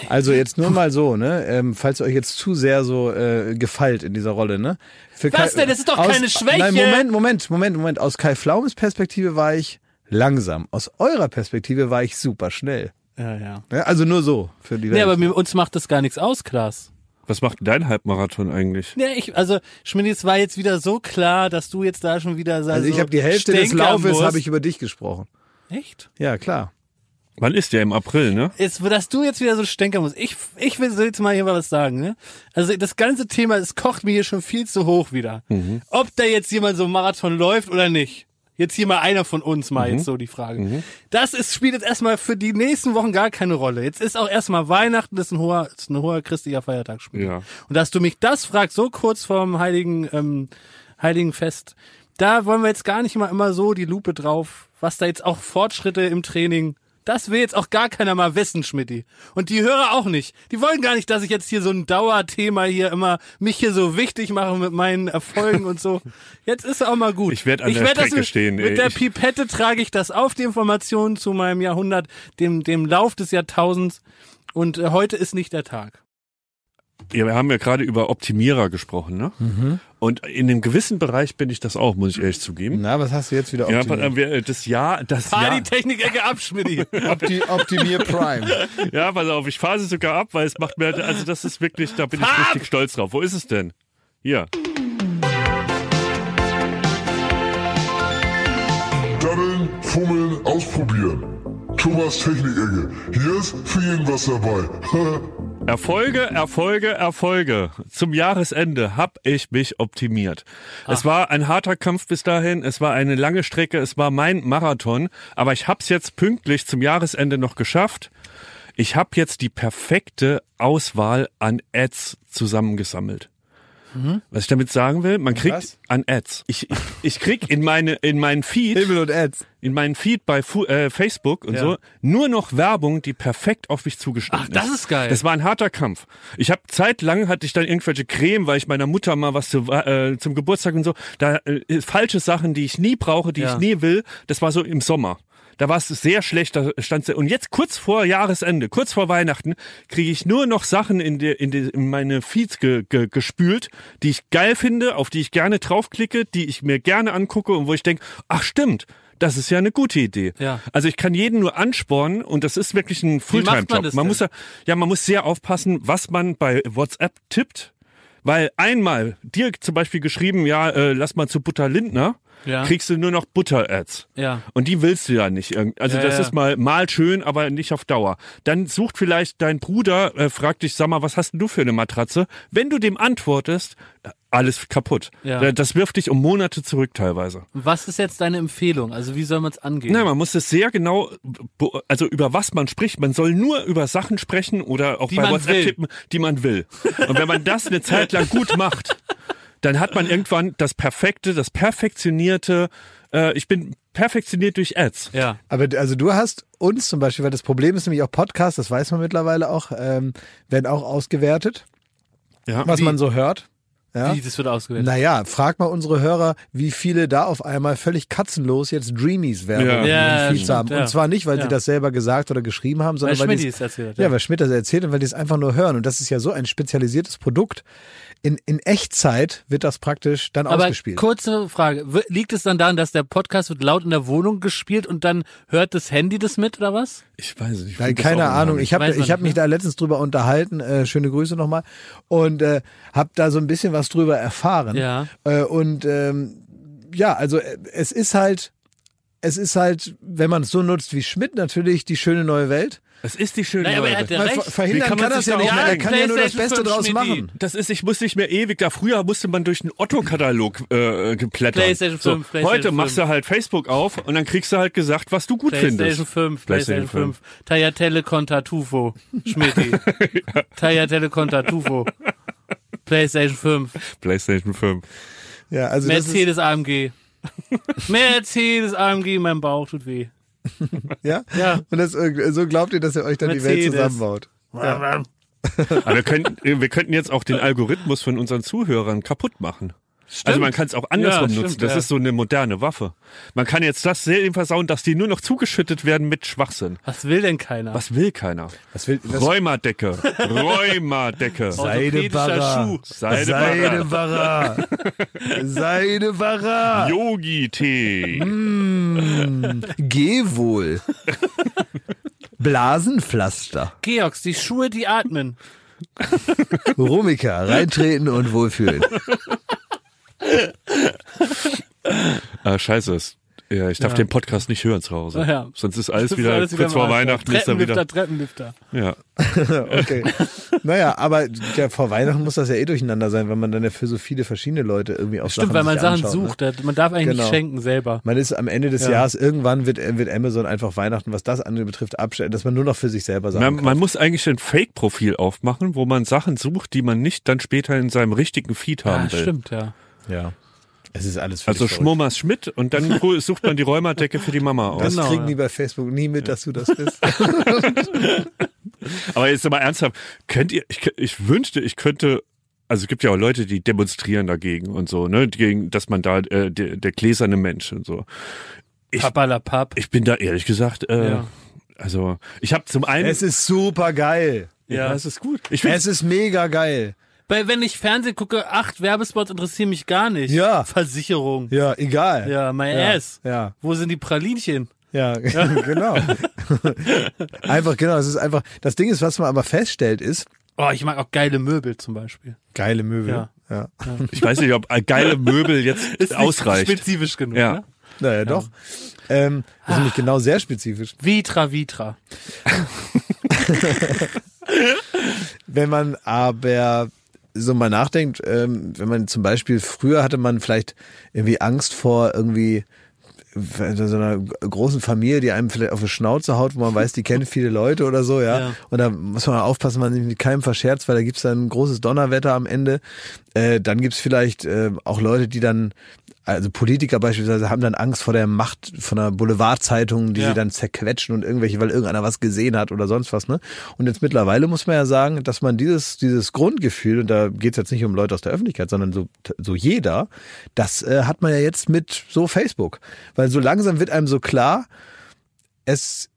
Also jetzt nur mal so, ne? Ähm, falls ihr euch jetzt zu sehr so äh, gefeilt in dieser Rolle, ne? Für Was denn? Das ist doch keine Schwäche. Nein, Moment, Moment, Moment, Moment. Aus Kai Flaumes Perspektive war ich langsam. Aus eurer Perspektive war ich super schnell. Ja, ja. Ja, also nur so für die Welt. Nee, aber mir, uns macht das gar nichts aus, Klaas. Was macht dein Halbmarathon eigentlich? Ja, ich, also Schmidt, es war jetzt wieder so klar, dass du jetzt da schon wieder also ich habe die Hälfte des Laufes habe ich über dich gesprochen. Echt? Ja, klar. Wann ist der im April, ne? Ist, dass du jetzt wieder so stänkern musst. Ich, ich will jetzt mal hier mal was sagen, ne? Also das ganze Thema, es kocht mir hier schon viel zu hoch wieder. Ob da jetzt jemand so einen Marathon läuft oder nicht. Jetzt hier mal einer von uns mal jetzt so die Frage. Das ist, spielt jetzt erstmal für die nächsten Wochen gar keine Rolle. Jetzt ist auch erstmal Weihnachten, das ist ein hoher, ist ein hoher christlicher Feiertag. Ja. Und dass du mich das fragst, so kurz vorm heiligen, ähm, heiligen Fest, da wollen wir jetzt gar nicht mal immer so die Lupe drauf, was da jetzt auch Fortschritte im Training. Das will jetzt auch gar keiner mal wissen, Schmidti. Und die Hörer auch nicht. Die wollen gar nicht, dass ich jetzt hier so ein Dauerthema hier immer mich hier so wichtig mache mit meinen Erfolgen und so. (laughs) Jetzt ist auch mal gut. Ich werd an der werd das Strecke mit, stehen, ey. Mit der Ich- Pipette trage ich das auf, die Informationen zu meinem Jahrhundert, dem, dem Lauf des Jahrtausends. Und äh, heute ist nicht der Tag. Ja, wir haben ja gerade über Optimierer gesprochen, ne? Mhm. Und in einem gewissen Bereich bin ich das auch, muss ich ehrlich zugeben. Na, was hast du jetzt wieder Ja, optimiert? äh, das Jahr, das Fahr Jahr, die Technik-Ecke ab, Schmidti. (laughs) Opti Optimier Prime. (laughs) ja, pass auf, ich fahre sie sogar ab, weil es macht mir, also das ist wirklich, da bin ich Fahr richtig stolz drauf. Wo ist es denn? Hier. Daddeln, fummeln, ausprobieren. Thomas Technik-Ecke. Hier ist für jeden was dabei. (laughs) Erfolge, Erfolge, Erfolge. Zum Jahresende hab ich mich optimiert. Es war ein harter Kampf bis dahin, es war eine lange Strecke, es war mein Marathon, aber ich hab's jetzt pünktlich zum Jahresende noch geschafft. Ich habe jetzt die perfekte Auswahl an Ads zusammengesammelt. Was ich damit sagen will, man kriegt Was? an Ads. Ich, ich, ich krieg in meine in meinen Feed Himmel und Ads. in meinen Feed bei Fu äh, Facebook und Ja. so nur noch Werbung, die perfekt auf mich zugeschnitten Ach, das ist geil. Das war ein harter Kampf. Ich habe zeitlang hatte ich dann irgendwelche Creme, weil ich meiner Mutter mal was zu, äh, zum Geburtstag und so, da äh, falsche Sachen, die ich nie brauche, die Ja. ich nie will. Das war so im Sommer. Da war es sehr schlecht, da stand und jetzt kurz vor Jahresende, kurz vor Weihnachten, kriege ich nur noch Sachen in, die, in, die, in meine Feeds ge, ge, gespült, die ich geil finde, auf die ich gerne draufklicke, die ich mir gerne angucke und wo ich denke, ach stimmt, das ist ja eine gute Idee. Ja. Also ich kann jeden nur anspornen und das ist wirklich ein man Fulltime-Job. Man denn? muss ja, ja, man muss sehr aufpassen, was man bei WhatsApp tippt, weil einmal dir zum Beispiel geschrieben, ja, äh, lass mal zu Butter Lindner, Ja. kriegst du nur noch Butter-Ads. Ja. Und die willst du ja nicht. Also Ja, das ist mal mal schön, aber nicht auf Dauer. Dann sucht vielleicht dein Bruder, äh, fragt dich, sag mal, was hast denn du für eine Matratze? Wenn du dem antwortest, äh, alles kaputt. Ja. Äh, Das wirft dich um Monate zurück teilweise. Was ist jetzt deine Empfehlung? Also wie soll man es angehen? Nein, man muss es sehr genau, also über was man spricht. Man soll nur über Sachen sprechen oder auch Die bei WhatsApp will. tippen, die man will. Und wenn man das eine Zeit lang gut macht, (laughs) dann hat man irgendwann das perfekte, das perfektionierte, äh, ich bin perfektioniert durch Ads. Ja. Aber also du hast uns zum Beispiel, weil das Problem ist nämlich auch Podcasts, das weiß man mittlerweile auch, ähm, werden auch ausgewertet, Ja. was Wie? man so hört. Ja? Wie, das wird ausgewählt? Naja, frag mal unsere Hörer, wie viele da auf einmal völlig katzenlos jetzt Dreamies Werbung Ja. Ja, stimmt, haben. ja. Und zwar nicht, weil Ja. sie das selber gesagt oder geschrieben haben, Weil sondern weil, Schmidt die es erzählt. ja, weil Schmidt das erzählt und weil die es einfach nur hören. Und das ist ja so ein spezialisiertes Produkt. In, in Echtzeit wird das praktisch dann Aber ausgespielt. kurze Frage. Liegt es dann daran, dass der Podcast wird laut in der Wohnung gespielt und dann hört das Handy das mit oder was? Ich weiß nicht. ich Nein, keine Ahnung. Ich habe ich hab mich ne? da letztens drüber unterhalten. Äh, schöne Grüße nochmal. Und äh, habe da so ein bisschen was drüber erfahren. Ja. Äh, und ähm, ja, also äh, es ist halt, es ist halt, wenn man es so nutzt wie Schmidt, natürlich die schöne neue Welt. Es ist die schöne Nein, aber er hat ja Weil recht. ver- verhindern kann kann, man das ja nicht auch mehr. Er kann ja nur das Beste 5 draus machen. Das ist, ich muss nicht mehr ewig, da früher musste man durch einen Otto-Katalog äh, geplättern. PlayStation so, 5, PlayStation heute 5. machst du halt Facebook auf und dann kriegst du halt gesagt, was du gut PlayStation findest. 5, PlayStation PlayStation 5, Tagliatelle con Tartufo, Schmidti. (laughs) (laughs) Tagliatelle con Tartufo, PlayStation 5, PlayStation 5. Ja, also das ist, Mercedes AMG. (laughs) Mercedes AMG, mein Bauch tut weh. (laughs) ja? Ja. Und das, äh, so glaubt ihr, dass ihr euch dann die Welt Mercedes. zusammenbaut. (laughs) Aber wir könnten, wir könnten jetzt auch den Algorithmus von unseren Zuhörern kaputt machen. Also man kann es auch andersrum Ja, nutzen. stimmt, das ja. ist so eine moderne Waffe. Man kann jetzt das Serien versauen, dass die nur noch zugeschüttet werden mit Schwachsinn. Was will denn keiner? Was will keiner? Was will, was, Rheumadecke. Rheumadecke. (laughs) Seidebarra. Seidebarra. (laughs) Seidebarra. Seidebarra. Yogi-Tee. Geh wohl. Blasenpflaster. Georgs, die Schuhe, die atmen. Rumika, reintreten und wohlfühlen. (laughs) (laughs) Ah, scheiße. es- Ja, ich darf Ja. den Podcast nicht hören zu Hause. Ja. Sonst ist alles wieder alles kurz vor. Weihnachten ist dann wieder. Treppenlifter, Treppenlifter. Ja. (laughs) Okay. Naja, aber ja, vor Weihnachten muss das ja eh durcheinander sein, wenn man dann ja für so viele verschiedene Leute irgendwie auch Stimmt, Sachen weil man Sachen anschaut, Ne? sucht. Man darf eigentlich Genau. nicht schenken selber. Man ist am Ende des Ja. Jahres, irgendwann wird, wird Amazon einfach Weihnachten, was das andere betrifft, abstellen, dass man nur noch für sich selber Sachen Man, kauft. man muss eigentlich ein Fake-Profil aufmachen, wo man Sachen sucht, die man nicht dann später in seinem richtigen Feed haben Ah, will. stimmt, ja. Ja. Es ist alles Also verrückt. Schmummers Schmidt und dann (laughs) sucht man die Rheumadecke für die Mama aus. Das Genau, kriegen ja. die bei Facebook nie mit, dass du das (laughs) bist. Aber jetzt mal ernsthaft, könnt ihr, ich, ich wünschte, ich könnte, also es gibt ja auch Leute, die demonstrieren dagegen und so, ne, gegen, dass man da, äh, der, der gläserne Mensch und so. Ich- Papalapap. Ich bin da ehrlich gesagt, äh, Ja. also ich habe zum einen, es ist super geil. ja, es ist gut. Ich finde Es ist mega geil. Weil wenn ich Fernsehen gucke, acht Werbespots interessieren mich gar nicht. Ja. Versicherung. Ja, egal. Ja, my Ja, ass. ja. Wo sind die Pralinchen? Ja, (laughs) genau. (laughs) einfach, genau. Es ist einfach, das Ding ist, was man aber feststellt, ist, Oh, ich mag auch geile Möbel zum Beispiel. geile Möbel. Ja. ja. ich weiß nicht, ob äh, geile Möbel jetzt Ist nicht ausreicht. spezifisch genug. Ja. Ne? Naja, doch. Ähm, das ist nämlich genau sehr spezifisch. Vitra, Vitra. (laughs) Wenn man aber so mal nachdenkt, ähm, wenn man zum Beispiel, früher hatte man vielleicht irgendwie Angst vor irgendwie so einer großen Familie, die einem vielleicht auf die Schnauze haut, wo man weiß, die kennen viele Leute oder so, ja. Ja. Und da muss man aufpassen, man sich mit keinem verscherzt, weil da gibt's dann ein großes Donnerwetter am Ende. Äh, dann gibt's vielleicht äh, auch Leute, die dann also Politiker beispielsweise haben dann Angst vor der Macht von einer Boulevardzeitung, die Ja. sie dann zerquetschen und irgendwelche, weil irgendeiner was gesehen hat oder sonst was, ne? Und jetzt mittlerweile muss man ja sagen, dass man dieses, dieses Grundgefühl, und da geht's jetzt nicht um Leute aus der Öffentlichkeit, sondern so, so jeder, das äh, hat man ja jetzt mit so Facebook. Weil so langsam wird einem so klar, es,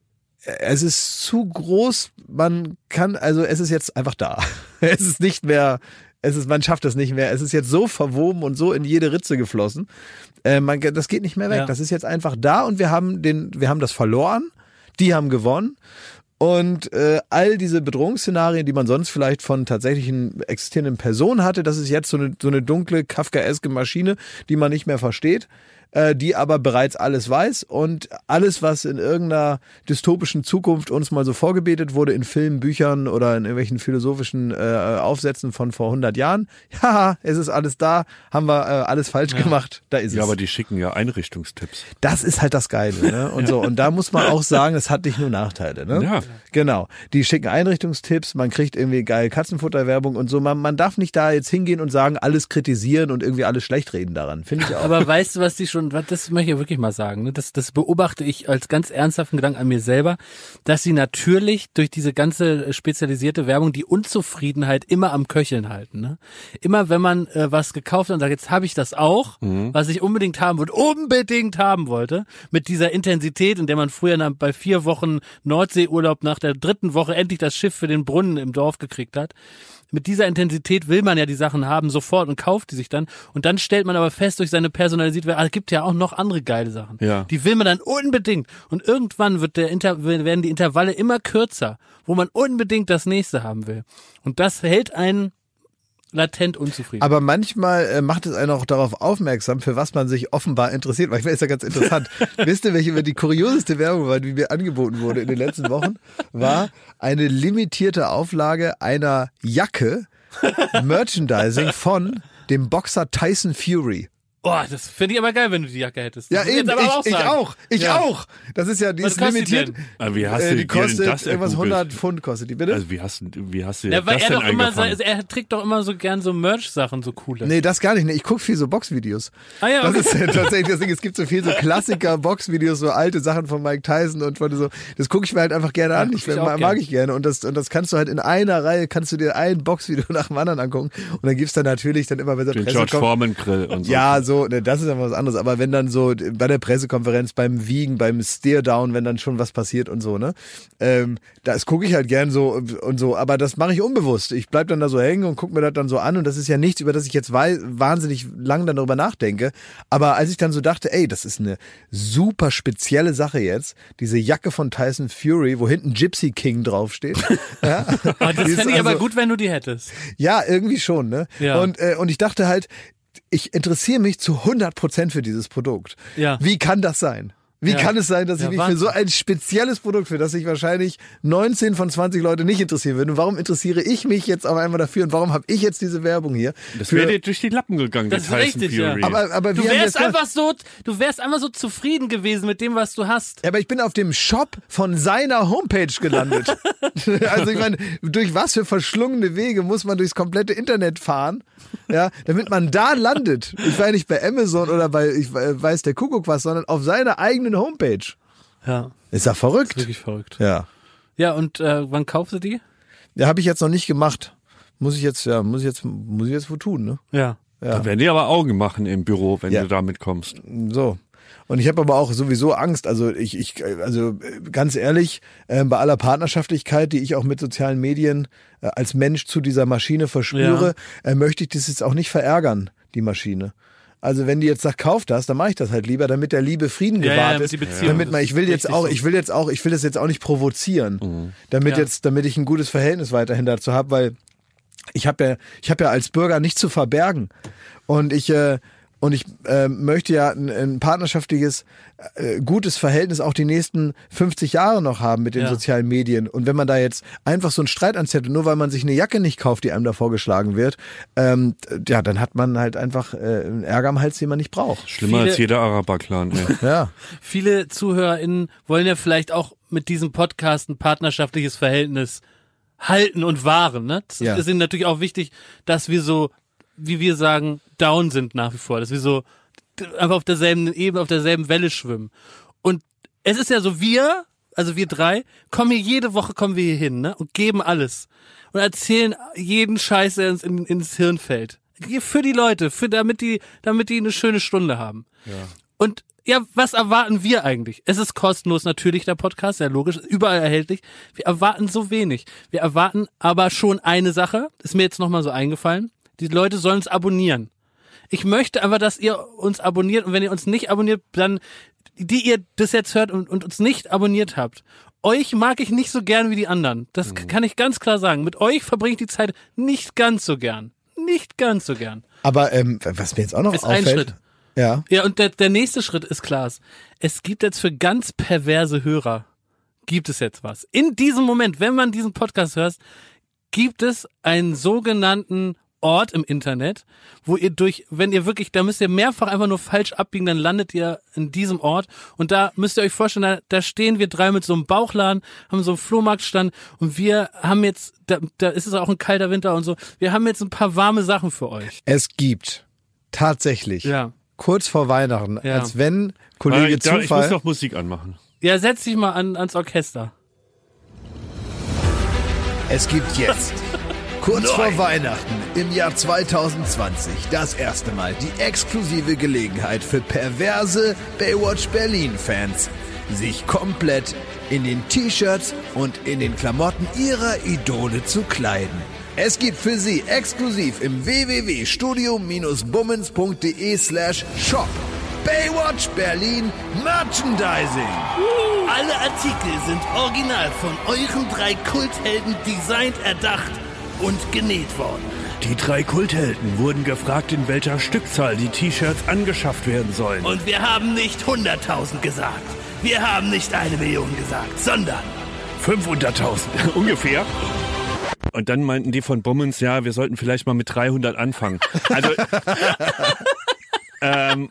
es ist zu groß, man kann, also es ist jetzt einfach da. (laughs) Es ist nicht mehr, es ist, man schafft es nicht mehr. Es ist jetzt so verwoben und so in jede Ritze geflossen. Äh, man, das geht nicht mehr weg. Ja. Das ist jetzt einfach da und wir haben den, wir haben das verloren. Die haben gewonnen. Und äh, all diese Bedrohungsszenarien, die man sonst vielleicht von tatsächlichen existierenden Personen hatte, das ist jetzt so eine, so eine dunkle, kafkaeske Maschine, die man nicht mehr versteht, die aber bereits alles weiß und alles, was in irgendeiner dystopischen Zukunft uns mal so vorgebetet wurde in Filmen, Büchern oder in irgendwelchen philosophischen äh, Aufsätzen von vor 100 Jahren, (laughs) ja, es ist alles da, haben wir äh, alles falsch gemacht, da ist Ja, es. aber die schicken ja Einrichtungstipps. Das ist halt das Geile, ne? Und so. Und da muss man auch sagen, es hat nicht nur Nachteile, ne? Ja. Genau. Die schicken Einrichtungstipps, man kriegt irgendwie geil Katzenfutterwerbung und so. Man, man darf nicht da jetzt hingehen und sagen, alles kritisieren und irgendwie alles schlecht reden daran. Finde ich auch. Aber weißt du, was die schon, was- das möchte ich wirklich mal sagen, ne? das, das beobachte ich als ganz ernsthaften Gedanken an mir selber, dass sie natürlich durch diese ganze spezialisierte Werbung die Unzufriedenheit immer am Köcheln halten. Ne? Immer wenn man äh, was gekauft hat und sagt, jetzt habe ich das auch, was ich unbedingt haben wollte, unbedingt haben wollte, mit dieser Intensität, in der man früher nach, bei vier Wochen Nordseeurlaub nach der dritten Woche endlich das Schiff für den Brunnen im Dorf gekriegt hat, mit dieser Intensität will man ja die Sachen haben sofort und kauft die sich dann. Und dann stellt man aber fest durch seine Personalisierung, ah, es gibt ja auch noch andere geile Sachen. Ja. Die will man dann unbedingt. Und irgendwann wird der Inter werden die Intervalle immer kürzer, wo man unbedingt das nächste haben will. Und das hält einen latent unzufrieden. Aber manchmal äh, macht es einen auch darauf aufmerksam, für was man sich offenbar interessiert. Manchmal ist ja ganz interessant. (laughs) Wisst ihr, welche die kurioseste Werbung war, die mir angeboten wurde in den letzten Wochen? War eine limitierte Auflage einer Jacke, (laughs) Merchandising von dem Boxer Tyson Fury. Oh, das finde ich aber geil, wenn du die Jacke hättest. Ja, Das ich eben, ich, ich sagen. auch, ich Ja. auch. Das ist ja, die Was ist die limitiert. denn? Aber wie hast Äh, du die dir denn kostet das irgendwas ergoogelt? 100 Pfund kostet die, bitte? Also wie hast, du- wie hast du Ja, weil das er denn doch immer, so, er trägt doch immer so gern so Merch-Sachen, so coole. Nee, das gar nicht. Nee, ich guck viel so Boxvideos. Ah ja, Das okay. ist ja tatsächlich das Ding. Es gibt so viel so (laughs) Klassiker, Boxvideos, so alte Sachen von Mike Tyson und von so. Das gucke ich mir halt einfach gerne an. guck Ich, ich auch mag, gern. ich gerne. Und das, und das kannst du halt in einer Reihe, kannst du dir ein Boxvideo (laughs) nach dem anderen angucken. Und dann gibt's dann natürlich dann immer, wenn der Den Presse George kommt, Foreman Grill und so. Ja, so, ne, das ist aber was anderes. Aber wenn dann so bei der Pressekonferenz, beim Wiegen, beim Steerdown, wenn dann schon was passiert und so, ne, ähm, das gucke ich halt gern so und so. Aber das mache ich unbewusst. Ich bleib dann da so hängen und gucke mir das dann so an. Und das ist ja nichts, über das ich jetzt wahnsinnig lang dann darüber nachdenke. Aber als ich dann so dachte, ey, das ist eine super spezielle Sache jetzt, diese Jacke von Tyson Fury, wo hinten Gypsy King draufsteht. (laughs) ja, Aber das fände ich aber also- gut, wenn du die hättest. ja, irgendwie schon, ne? Ja. Und, äh, und ich dachte halt, ich interessiere mich zu 100 Prozent für dieses Produkt. Ja. Wie kann das sein? Wie Ja. kann es sein, dass ich Ja, mich für Wahnsinn. so ein spezielles Produkt, für das sich wahrscheinlich 19 von 20 Leute nicht interessieren würden? Und warum interessiere ich mich jetzt auf einmal dafür? Und warum habe ich jetzt diese Werbung hier? Das Für- wäre dir durch die Lappen gegangen, Das die ist richtig, ja. Fury. aber, aber Du wärst das einfach so, du wärst einfach so zufrieden gewesen mit dem, was du hast. Ja, aber ich bin auf dem Shop von seiner Homepage gelandet. (laughs) (laughs) also ich meine, durch was für verschlungene Wege muss man durchs komplette Internet fahren, ja, damit man da landet. Ich war ja nicht bei Amazon oder bei, ich weiß der Kuckuck was, sondern auf seiner eigenen Homepage. Ja, Ist ja verrückt. wirklich verrückt. Ja. Ja, und äh, wann kaufst du die? Ja, habe ich jetzt noch nicht gemacht. Muss ich jetzt, ja, muss ich jetzt, muss ich jetzt wo tun, ne? Ja. Da werden die aber Augen machen im Büro, wenn Ja. du damit kommst. So. Und ich habe aber auch sowieso Angst. Also ich, ich also äh, ganz ehrlich, äh, bei aller Partnerschaftlichkeit, die ich auch mit sozialen Medien äh, als Mensch zu dieser Maschine verspüre, äh, möchte ich das jetzt auch nicht verärgern, die Maschine. Also wenn die jetzt sagt, kauf das, dann mache ich das halt lieber, damit der Liebe Frieden Ja, ja, gewahrt damit ist. die Beziehung- damit man, ich will jetzt auch, ich will jetzt auch, ich will das jetzt auch nicht provozieren, damit Ja. jetzt, damit ich ein gutes Verhältnis weiterhin dazu habe, weil ich habe ja, ich habe ja als Bürger nichts zu verbergen und ich äh, und ich äh, möchte ja ein, ein partnerschaftliches, äh, gutes Verhältnis auch die nächsten 50 Jahre noch haben mit den Ja. sozialen Medien. Und wenn man da jetzt einfach so einen Streit anzettelt, nur weil man sich eine Jacke nicht kauft, die einem da vorgeschlagen wird, ähm, ja, dann hat man halt einfach äh, einen Ärger am Hals, den man nicht braucht. Schlimmer Viele- als jeder Araber-Clan. (laughs) Ja. Viele ZuhörerInnen wollen ja vielleicht auch mit diesem Podcast ein partnerschaftliches Verhältnis halten und wahren. Ne? Das Ja. ist ihnen natürlich auch wichtig, dass wir so, wie wir sagen, down sind nach wie vor. Dass wir so einfach auf derselben Ebene, auf derselben Welle schwimmen. Und es ist ja so, wir, also wir drei, kommen hier jede Woche kommen wir hier hin, ne? Und geben alles. Und erzählen jeden Scheiß, der uns in, ins Hirn fällt. Für die Leute, für, damit die, damit die eine schöne Stunde haben. Und ja, was erwarten wir eigentlich? Es ist kostenlos natürlich der Podcast, ja logisch, überall erhältlich. Wir erwarten so wenig. Wir erwarten aber schon eine Sache, ist mir jetzt nochmal so eingefallen. Die Leute sollen es abonnieren. Ich möchte aber, dass ihr uns abonniert und wenn ihr uns nicht abonniert, dann, die ihr das jetzt hört und, und uns nicht abonniert habt, euch mag ich nicht so gern wie die anderen. Das Mhm. kann ich ganz klar sagen. Mit euch verbringe ich die Zeit nicht ganz so gern. Nicht ganz so gern. Aber ähm, was mir jetzt auch noch Ist ein auffällt. Schritt. Ja. Ja, und der, der nächste Schritt ist klar. Es gibt jetzt für ganz perverse Hörer, gibt es jetzt was. In diesem Moment, wenn man diesen Podcast hört, gibt es einen sogenannten Ort im Internet, wo ihr durch, wenn ihr wirklich, da müsst ihr mehrfach einfach nur falsch abbiegen, dann landet ihr in diesem Ort und da müsst ihr euch vorstellen, da, da stehen wir drei mit so einem Bauchladen, haben so einen Flohmarktstand und wir haben jetzt, da, da ist es auch ein kalter Winter und so, wir haben jetzt ein paar warme Sachen für euch. Es gibt tatsächlich Ja. kurz vor Weihnachten, Ja. als wenn Kollege ich, da, ich muss Zufall. noch Musik anmachen. Ja, setz dich mal an, ans Orchester. Es gibt jetzt, (laughs) kurz vor Weihnachten im Jahr 2020, das erste Mal die exklusive Gelegenheit für perverse Baywatch Berlin-Fans, sich komplett in den T-Shirts und in den Klamotten ihrer Idole zu kleiden. Es gibt für sie exklusiv im www.studio-bummens.de slash shop Baywatch Berlin Merchandising. Alle Artikel sind original von euren drei Kulthelden designt, erdacht und genäht worden. Die drei Kulthelden wurden gefragt, in welcher Stückzahl die T-Shirts angeschafft werden sollen. Und wir haben nicht 100.000 gesagt. Wir haben nicht eine Million gesagt, sondern 500.000 (laughs) ungefähr. Und dann meinten die von Bummens, ja, wir sollten vielleicht mal mit 300 anfangen. Also (laughs) ähm,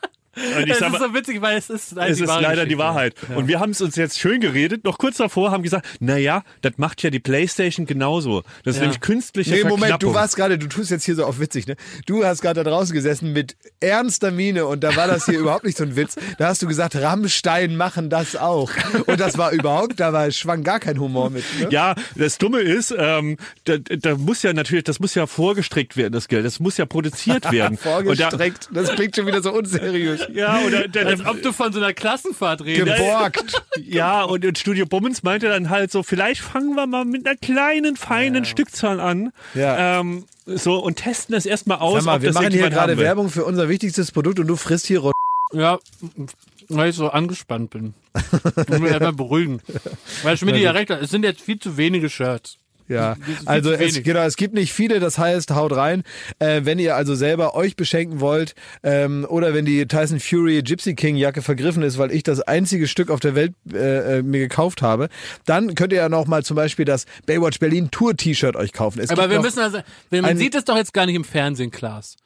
und ich Das sag ist mal, so witzig, weil es ist, halt es ist leider die. Wahrheit. Und wir haben es uns jetzt schön geredet, noch kurz davor haben gesagt, na ja, das macht ja die Playstation genauso. Das ist Ja. nämlich künstliche Nee, Moment, du warst gerade, du tust jetzt hier so auf witzig, ne? Du hast gerade da draußen gesessen mit ernster Miene und da war das hier (laughs) überhaupt nicht so ein Witz. Da hast du gesagt, Rammstein machen das auch. Und das war überhaupt, da war, schwang gar kein Humor mit. Ne? Ja, das Dumme ist, ähm, da, da muss ja natürlich, das muss ja vorgestreckt werden, das Geld. Das muss ja produziert (laughs) werden. Und da, Vorgestreckt. Das klingt schon wieder so unseriös. Ja, oder der, Als ob du von so einer Klassenfahrt redest. Geborgt. (laughs) Ja, und, und Studio Bummens meinte dann halt so, vielleicht fangen wir mal mit einer kleinen, feinen Stückzahl an. Ja. Ähm, so und testen das erstmal aus. Sag mal, ob wir das machen hier gerade. Werbung für unser wichtigstes Produkt und du frisst hier Rot Ja, weil ich so angespannt bin. (laughs) Ich muss mich erstmal beruhigen. Weil Schmidt ja recht hat, es sind jetzt viel zu wenige Shirts. Ja, Das also es, genau, es gibt nicht viele, das heißt, haut rein. Äh, wenn ihr also selber euch beschenken wollt ähm, oder wenn die Tyson Fury Gypsy King Jacke vergriffen ist, weil ich das einzige Stück auf der Welt äh, äh, mir gekauft habe, dann könnt ihr ja noch mal zum Beispiel das Baywatch Berlin Tour T-Shirt euch kaufen. Es Aber wir müssen also, wenn man sieht es doch jetzt gar nicht im Fernsehen, Klaas.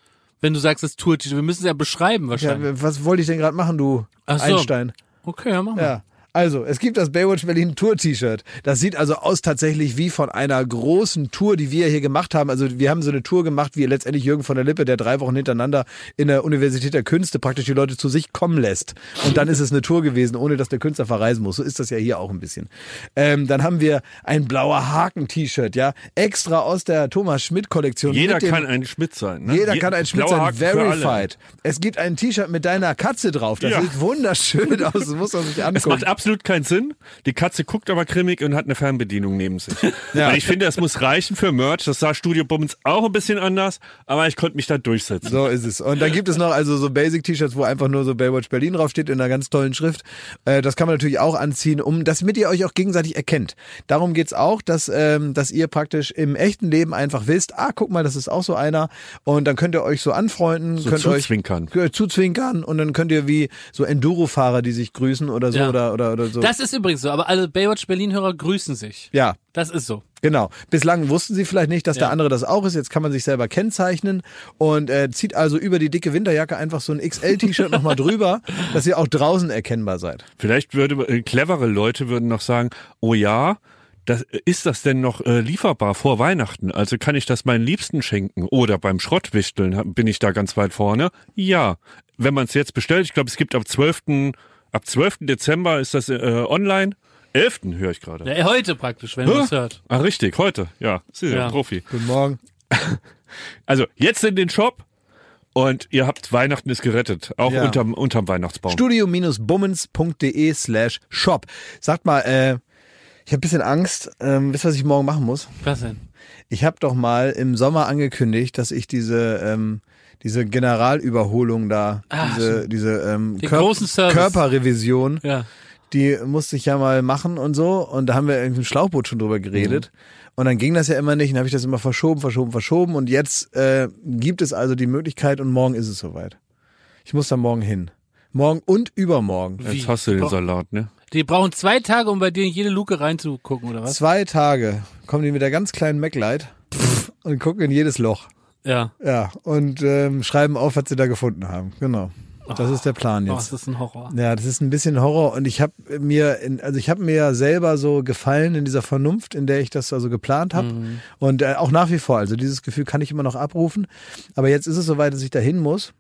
Wenn du sagst, es tut, wir müssen es ja beschreiben ja, wahrscheinlich. was wollte ich denn gerade machen, du Ach so. Einstein? Okay, ja, mach mal. Ja. Also, es gibt das Baywatch Berlin Tour T-Shirt. Das sieht also aus tatsächlich wie von einer großen Tour, die wir hier gemacht haben. Also, wir haben so eine Tour gemacht, wie letztendlich Jürgen von der Lippe, der drei Wochen hintereinander in der Universität der Künste praktisch die Leute zu sich kommen lässt. Und dann ist es eine Tour gewesen, ohne dass der Künstler verreisen muss. So ist das ja hier auch ein bisschen. Ähm, dann haben wir ein blauer Haken-T-Shirt, ja. Extra aus der Thomas Schmidt-Kollektion. Jeder kann ein Schmidt sein. Ne? jeder Je- kann ein Schmidt sein, verified. Es gibt ein T-Shirt mit deiner Katze drauf. Das Ja. sieht wunderschön aus. Das muss man sich angucken. Absolut keinen Sinn. Die Katze guckt aber grimmig und hat eine Fernbedienung neben sich. (laughs) Ja. Ich finde, das muss reichen für Merch. Das sah Studio Bummens auch ein bisschen anders, aber ich konnte mich da durchsetzen. So ist es. Und dann gibt es noch also so Basic-T-Shirts, wo einfach nur so Baywatch Berlin draufsteht in einer ganz tollen Schrift. Äh, das kann man natürlich auch anziehen, um damit ihr euch auch gegenseitig erkennt. Darum geht's auch, dass, ähm, dass ihr praktisch im echten Leben einfach wisst, ah, guck mal, das ist auch so einer. Und dann könnt ihr euch so anfreunden, So könnt euch zuzwinkern. äh, zuzwinkern und dann könnt ihr wie so Enduro-Fahrer, die sich grüßen oder so Ja. oder, oder, oder so. Das ist übrigens so, aber alle Baywatch Berlin-Hörer grüßen sich. ja, Das ist so. Genau. Bislang wussten sie vielleicht nicht, dass der Ja. andere das auch ist. Jetzt kann man sich selber kennzeichnen und äh, zieht also über die dicke Winterjacke einfach so ein XL-T-Shirt nochmal (laughs) drüber, dass ihr auch draußen erkennbar seid. Vielleicht würde äh, clevere Leute würden noch sagen, oh ja, das, ist das denn noch äh, lieferbar vor Weihnachten? Also kann ich das meinen Liebsten schenken? Oder beim Schrottwichteln bin ich da ganz weit vorne? Ja. Wenn man es jetzt bestellt, ich glaube, es gibt ab 12. ab 12. Dezember ist das äh, online. 11. höre ich gerade. Ja, heute praktisch, wenn man es hört. Ah, richtig, heute. Ja, Sie sind ja. Ja. ein Profi. Guten Morgen. (laughs) Also jetzt in den Shop und ihr habt Weihnachten ist gerettet. Auch Ja. unterm, unterm Weihnachtsbaum. Studio-bummens.de slash shop. Sagt mal, äh, ich habe ein bisschen Angst. Ähm, wisst ihr, was ich morgen machen muss? Was denn? Ich habe doch mal im Sommer angekündigt, dass ich diese ähm, diese Generalüberholung da, Ah, diese, diese ähm, Den großen Service. Körperrevision, Ja. die musste ich ja mal machen und so. Und da haben wir irgendwie im Schlauchboot schon drüber geredet. Und dann ging das ja immer nicht. Und habe ich das immer verschoben, verschoben, verschoben. Und jetzt äh, gibt es also die Möglichkeit und morgen ist es soweit. Ich muss da morgen hin. Morgen und übermorgen. Jetzt hast du den. Salat, ne? Die brauchen zwei Tage, um bei dir in jede Luke reinzugucken, oder was? Zwei Tage kommen die mit der ganz kleinen Maglite und gucken in jedes Loch. Ja. Ja, und ähm, schreiben auf, was sie da gefunden haben. Genau. Das ist der Plan Oh, jetzt. das ist ein Horror. Ja, das ist ein bisschen Horror und ich habe mir, in, also ich habe mir ja selber so gefallen in dieser Vernunft, in der ich das also geplant habe und äh, auch nach wie vor. Also dieses Gefühl kann ich immer noch abrufen, aber jetzt ist es soweit, dass ich dahin muss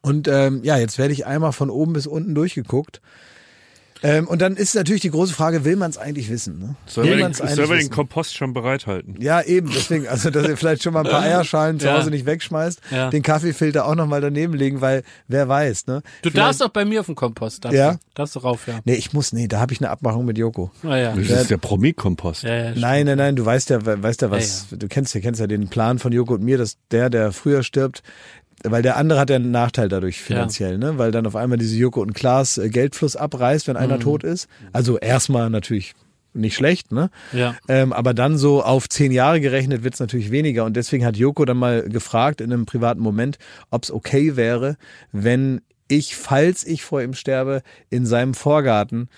und ähm, ja, jetzt werde ich einmal von oben bis unten durchgeguckt. Ähm, und dann ist natürlich die große Frage, will man es eigentlich wissen? Ne? Sollen will wir, man's den, eigentlich sollen wir den? Kompost schon bereithalten? Ja, eben, deswegen, also dass ihr vielleicht schon mal ein paar (laughs) Eierschalen zu Ja. Hause nicht wegschmeißt, Ja. den Kaffeefilter auch nochmal daneben legen, weil wer weiß, ne? Du Vielleicht- darfst doch bei mir auf dem Kompost. Darfst Ja? Du, darfst du rauf, ja. Nee, ich muss, nee, da habe ich eine Abmachung mit Joko. Ah, ja. Das ist der Promi-Kompost. Ja, ja, Nein, nein, nein, du weißt ja, weißt ja was, du kennst ja, kennst ja den Plan von Joko und mir, dass der, der früher stirbt, weil der andere hat ja einen Nachteil dadurch finanziell, ne? Weil dann auf einmal diese Joko und Klaas äh, Geldfluss abreißt, wenn einer tot ist. Also erstmal natürlich nicht schlecht, ne? Ja. Ähm, aber dann so auf zehn Jahre gerechnet wird's natürlich weniger. Und deswegen hat Joko dann mal gefragt in einem privaten Moment, ob's okay wäre, wenn ich, falls ich vor ihm sterbe, in seinem Vorgarten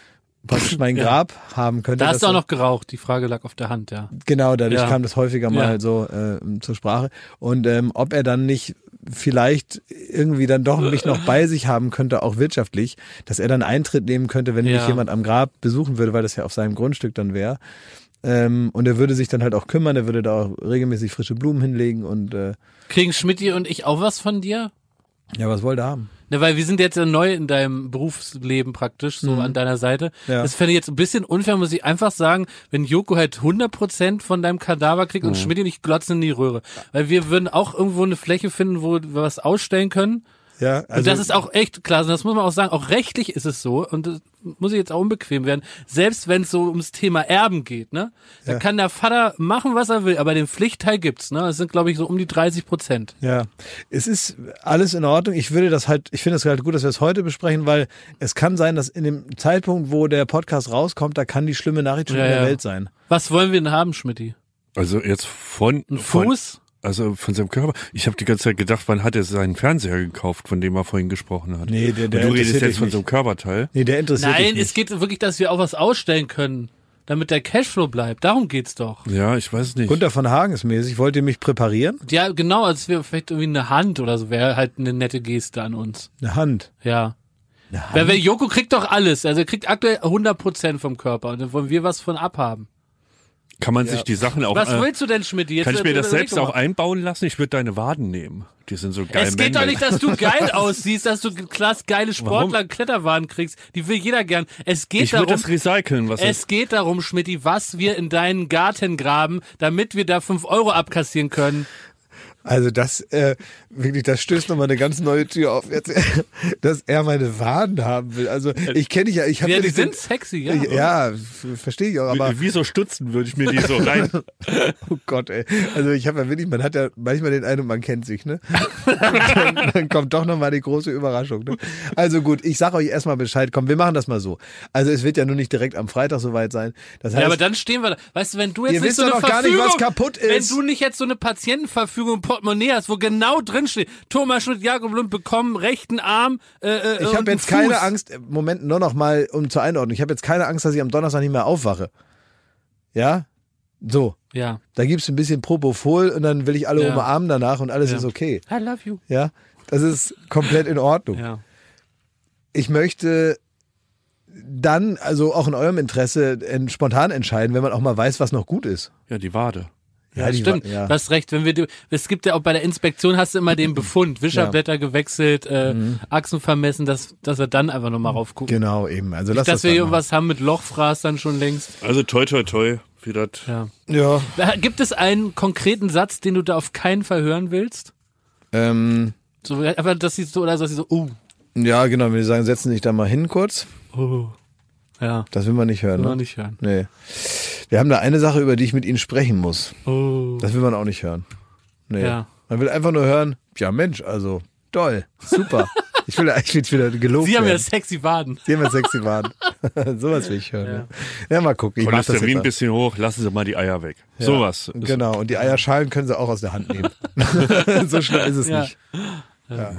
praktisch mein (laughs) Grab haben könnte. Da hast du auch noch geraucht. Die Frage lag auf der Hand, ja. Genau, dadurch Ja. kam das häufiger mal Ja. so äh, zur Sprache. Und ähm, ob er dann nicht vielleicht irgendwie dann doch mich noch bei sich haben könnte, auch wirtschaftlich, dass er dann Eintritt nehmen könnte, wenn Ja. mich jemand am Grab besuchen würde, weil das ja auf seinem Grundstück dann wäre. Ähm, und er würde sich dann halt auch kümmern, er würde da auch regelmäßig frische Blumen hinlegen und äh, Kriegen Schmidti und ich auch was von dir? ja, was wollte er haben? Ne, weil wir sind jetzt ja neu in deinem Berufsleben praktisch, so an deiner Seite. Mhm. Ja. Das fände ich jetzt ein bisschen unfair, muss ich einfach sagen, wenn Joko halt 100% von deinem Kadaver kriegt Mhm. und Schmidti nicht glotzen in die Röhre. Weil wir würden auch irgendwo eine Fläche finden, wo wir was ausstellen können. Ja, also und das ist auch echt klar, das muss man auch sagen, auch rechtlich ist es so und das muss ich jetzt auch unbequem werden, selbst wenn es so ums Thema Erben geht, ne? Da Ja. kann der Vater machen, was er will, aber den Pflichtteil gibt's, ne? Das sind glaube ich so um die 30 Prozent. Ja, es ist alles in Ordnung. Ich würde das halt, ich finde es halt gut, dass wir es heute besprechen, weil es kann sein, dass in dem Zeitpunkt, wo der Podcast rauskommt, da kann die schlimme Nachricht schon Ja, in der ja. Welt sein. Was wollen wir denn haben, Schmidti? Also jetzt von, Ein von Fuß? Also von seinem Körper. Ich habe die ganze Zeit gedacht, wann hat er seinen Fernseher gekauft, von dem er vorhin gesprochen hat? Nee, der- der Und du redest interessiert jetzt von nicht. so einem Körperteil. Nee, der interessiert Nein, es geht wirklich, dass wir auch was ausstellen können, damit der Cashflow bleibt. Darum geht's doch. Ja, ich weiß nicht. Gunther von Hagen ist mäßig. Wollt ihr mich präparieren? Ja, genau, als wäre vielleicht irgendwie eine Hand oder so, wäre halt eine nette Geste an uns. Eine Hand. Ja. Weil, weil Joko kriegt doch alles. Also er kriegt aktuell 100% vom Körper und dann wollen wir was von abhaben. Kann man sich die Sachen auch. Was äh, willst du denn, Schmidt? Jetzt kann ich mir das selbst doch auch einbauen lassen? Ich würde deine Waden nehmen. Die sind so geil. Es geht doch männlich. nicht, dass du geil (laughs) aussiehst, dass du klasse geile Sportler Kletterwagen kriegst. Die will jeder gern. Es geht Ich darum, das recyceln, was es geht darum, Schmidti, was wir in deinen Garten graben, damit wir da 5 Euro abkassieren können. Also das, äh, wirklich, das stößt nochmal eine ganz neue Tür auf. Jetzt, (laughs) dass er meine Waden haben will. Also ich kenne dich ja, ich habe Ja, ja die sind so- sexy, ja. Ja, verstehe ich auch, aber Wie, wie so Stutzen würde ich mir die so rein. (laughs) oh Gott, ey. Also ich habe ja wirklich, man hat ja manchmal den Eindruck, man kennt sich, ne? (laughs) dann, dann kommt doch nochmal die große Überraschung. Ne? Also gut, ich sage euch erstmal Bescheid. Komm, wir machen das mal so. Also es wird ja nur nicht direkt am Freitag soweit sein. Das heißt, Ja, aber dann stehen wir da. Weißt du, wenn du jetzt Ihr nicht wisst so doch eine noch gar nicht, was kaputt ist. wenn du nicht jetzt so eine Patientenverfügung Portemonnaie hast, wo genau drin steht, Thomas Schmidt, Jakob Lund bekommen rechten Arm, äh, äh, ich habe jetzt keine. Angst, Moment, nur noch mal um zur Einordnung. Ich habe jetzt keine Angst, dass ich am Donnerstag nicht mehr aufwache. Ja? So. Ja. Da gibt's ein bisschen Propofol und dann will ich alle Ja. umarmen danach und alles Ja. ist okay. I love you. Ja? Das ist komplett in Ordnung. Ja. ich möchte dann, also auch in eurem Interesse, spontan entscheiden, wenn man auch mal weiß, was noch gut ist. Ja, die Wade. Ja, die stimmt. wa- ja. Du hast recht. Wenn wir, die- es gibt ja auch bei der Inspektion hast du immer den Befund, (laughs) Wischerblätter gewechselt, äh, Achsen vermessen, dass, dass wir dann einfach nochmal raufgucken. Genau, eben. Also lass Dass das wir irgendwas haben mit Lochfraß dann schon längst. Also toi toi toi, wie das. Ja. Ja. Gibt es einen konkreten Satz, den du da auf keinen Fall hören willst? Ähm, So, einfach, dass sie so, oder dass sie so, uh, ja, genau, wenn wir sagen, setzen dich da mal hin kurz. uh. Ja, Das will man nicht hören. will Ne? man nicht hören. Nee. Wir haben da eine Sache, über die ich mit Ihnen sprechen muss. Oh. Das will man auch nicht hören. Nee. Ja. Man will einfach nur hören, ja Mensch, also toll, super. (laughs) ich will eigentlich will wieder gelobt Sie haben ja werden. sexy Waden. Sie haben ja sexy Waren. (laughs) Sowas will ich hören. Ja, ja mal gucken. Ich mach das Cholesterin ein bisschen hoch, lassen Sie mal die Eier weg. Ja, Sowas. Genau, und die Eierschalen können sie auch aus der Hand nehmen. (laughs) so schlimm ist es Ja. nicht. Ja.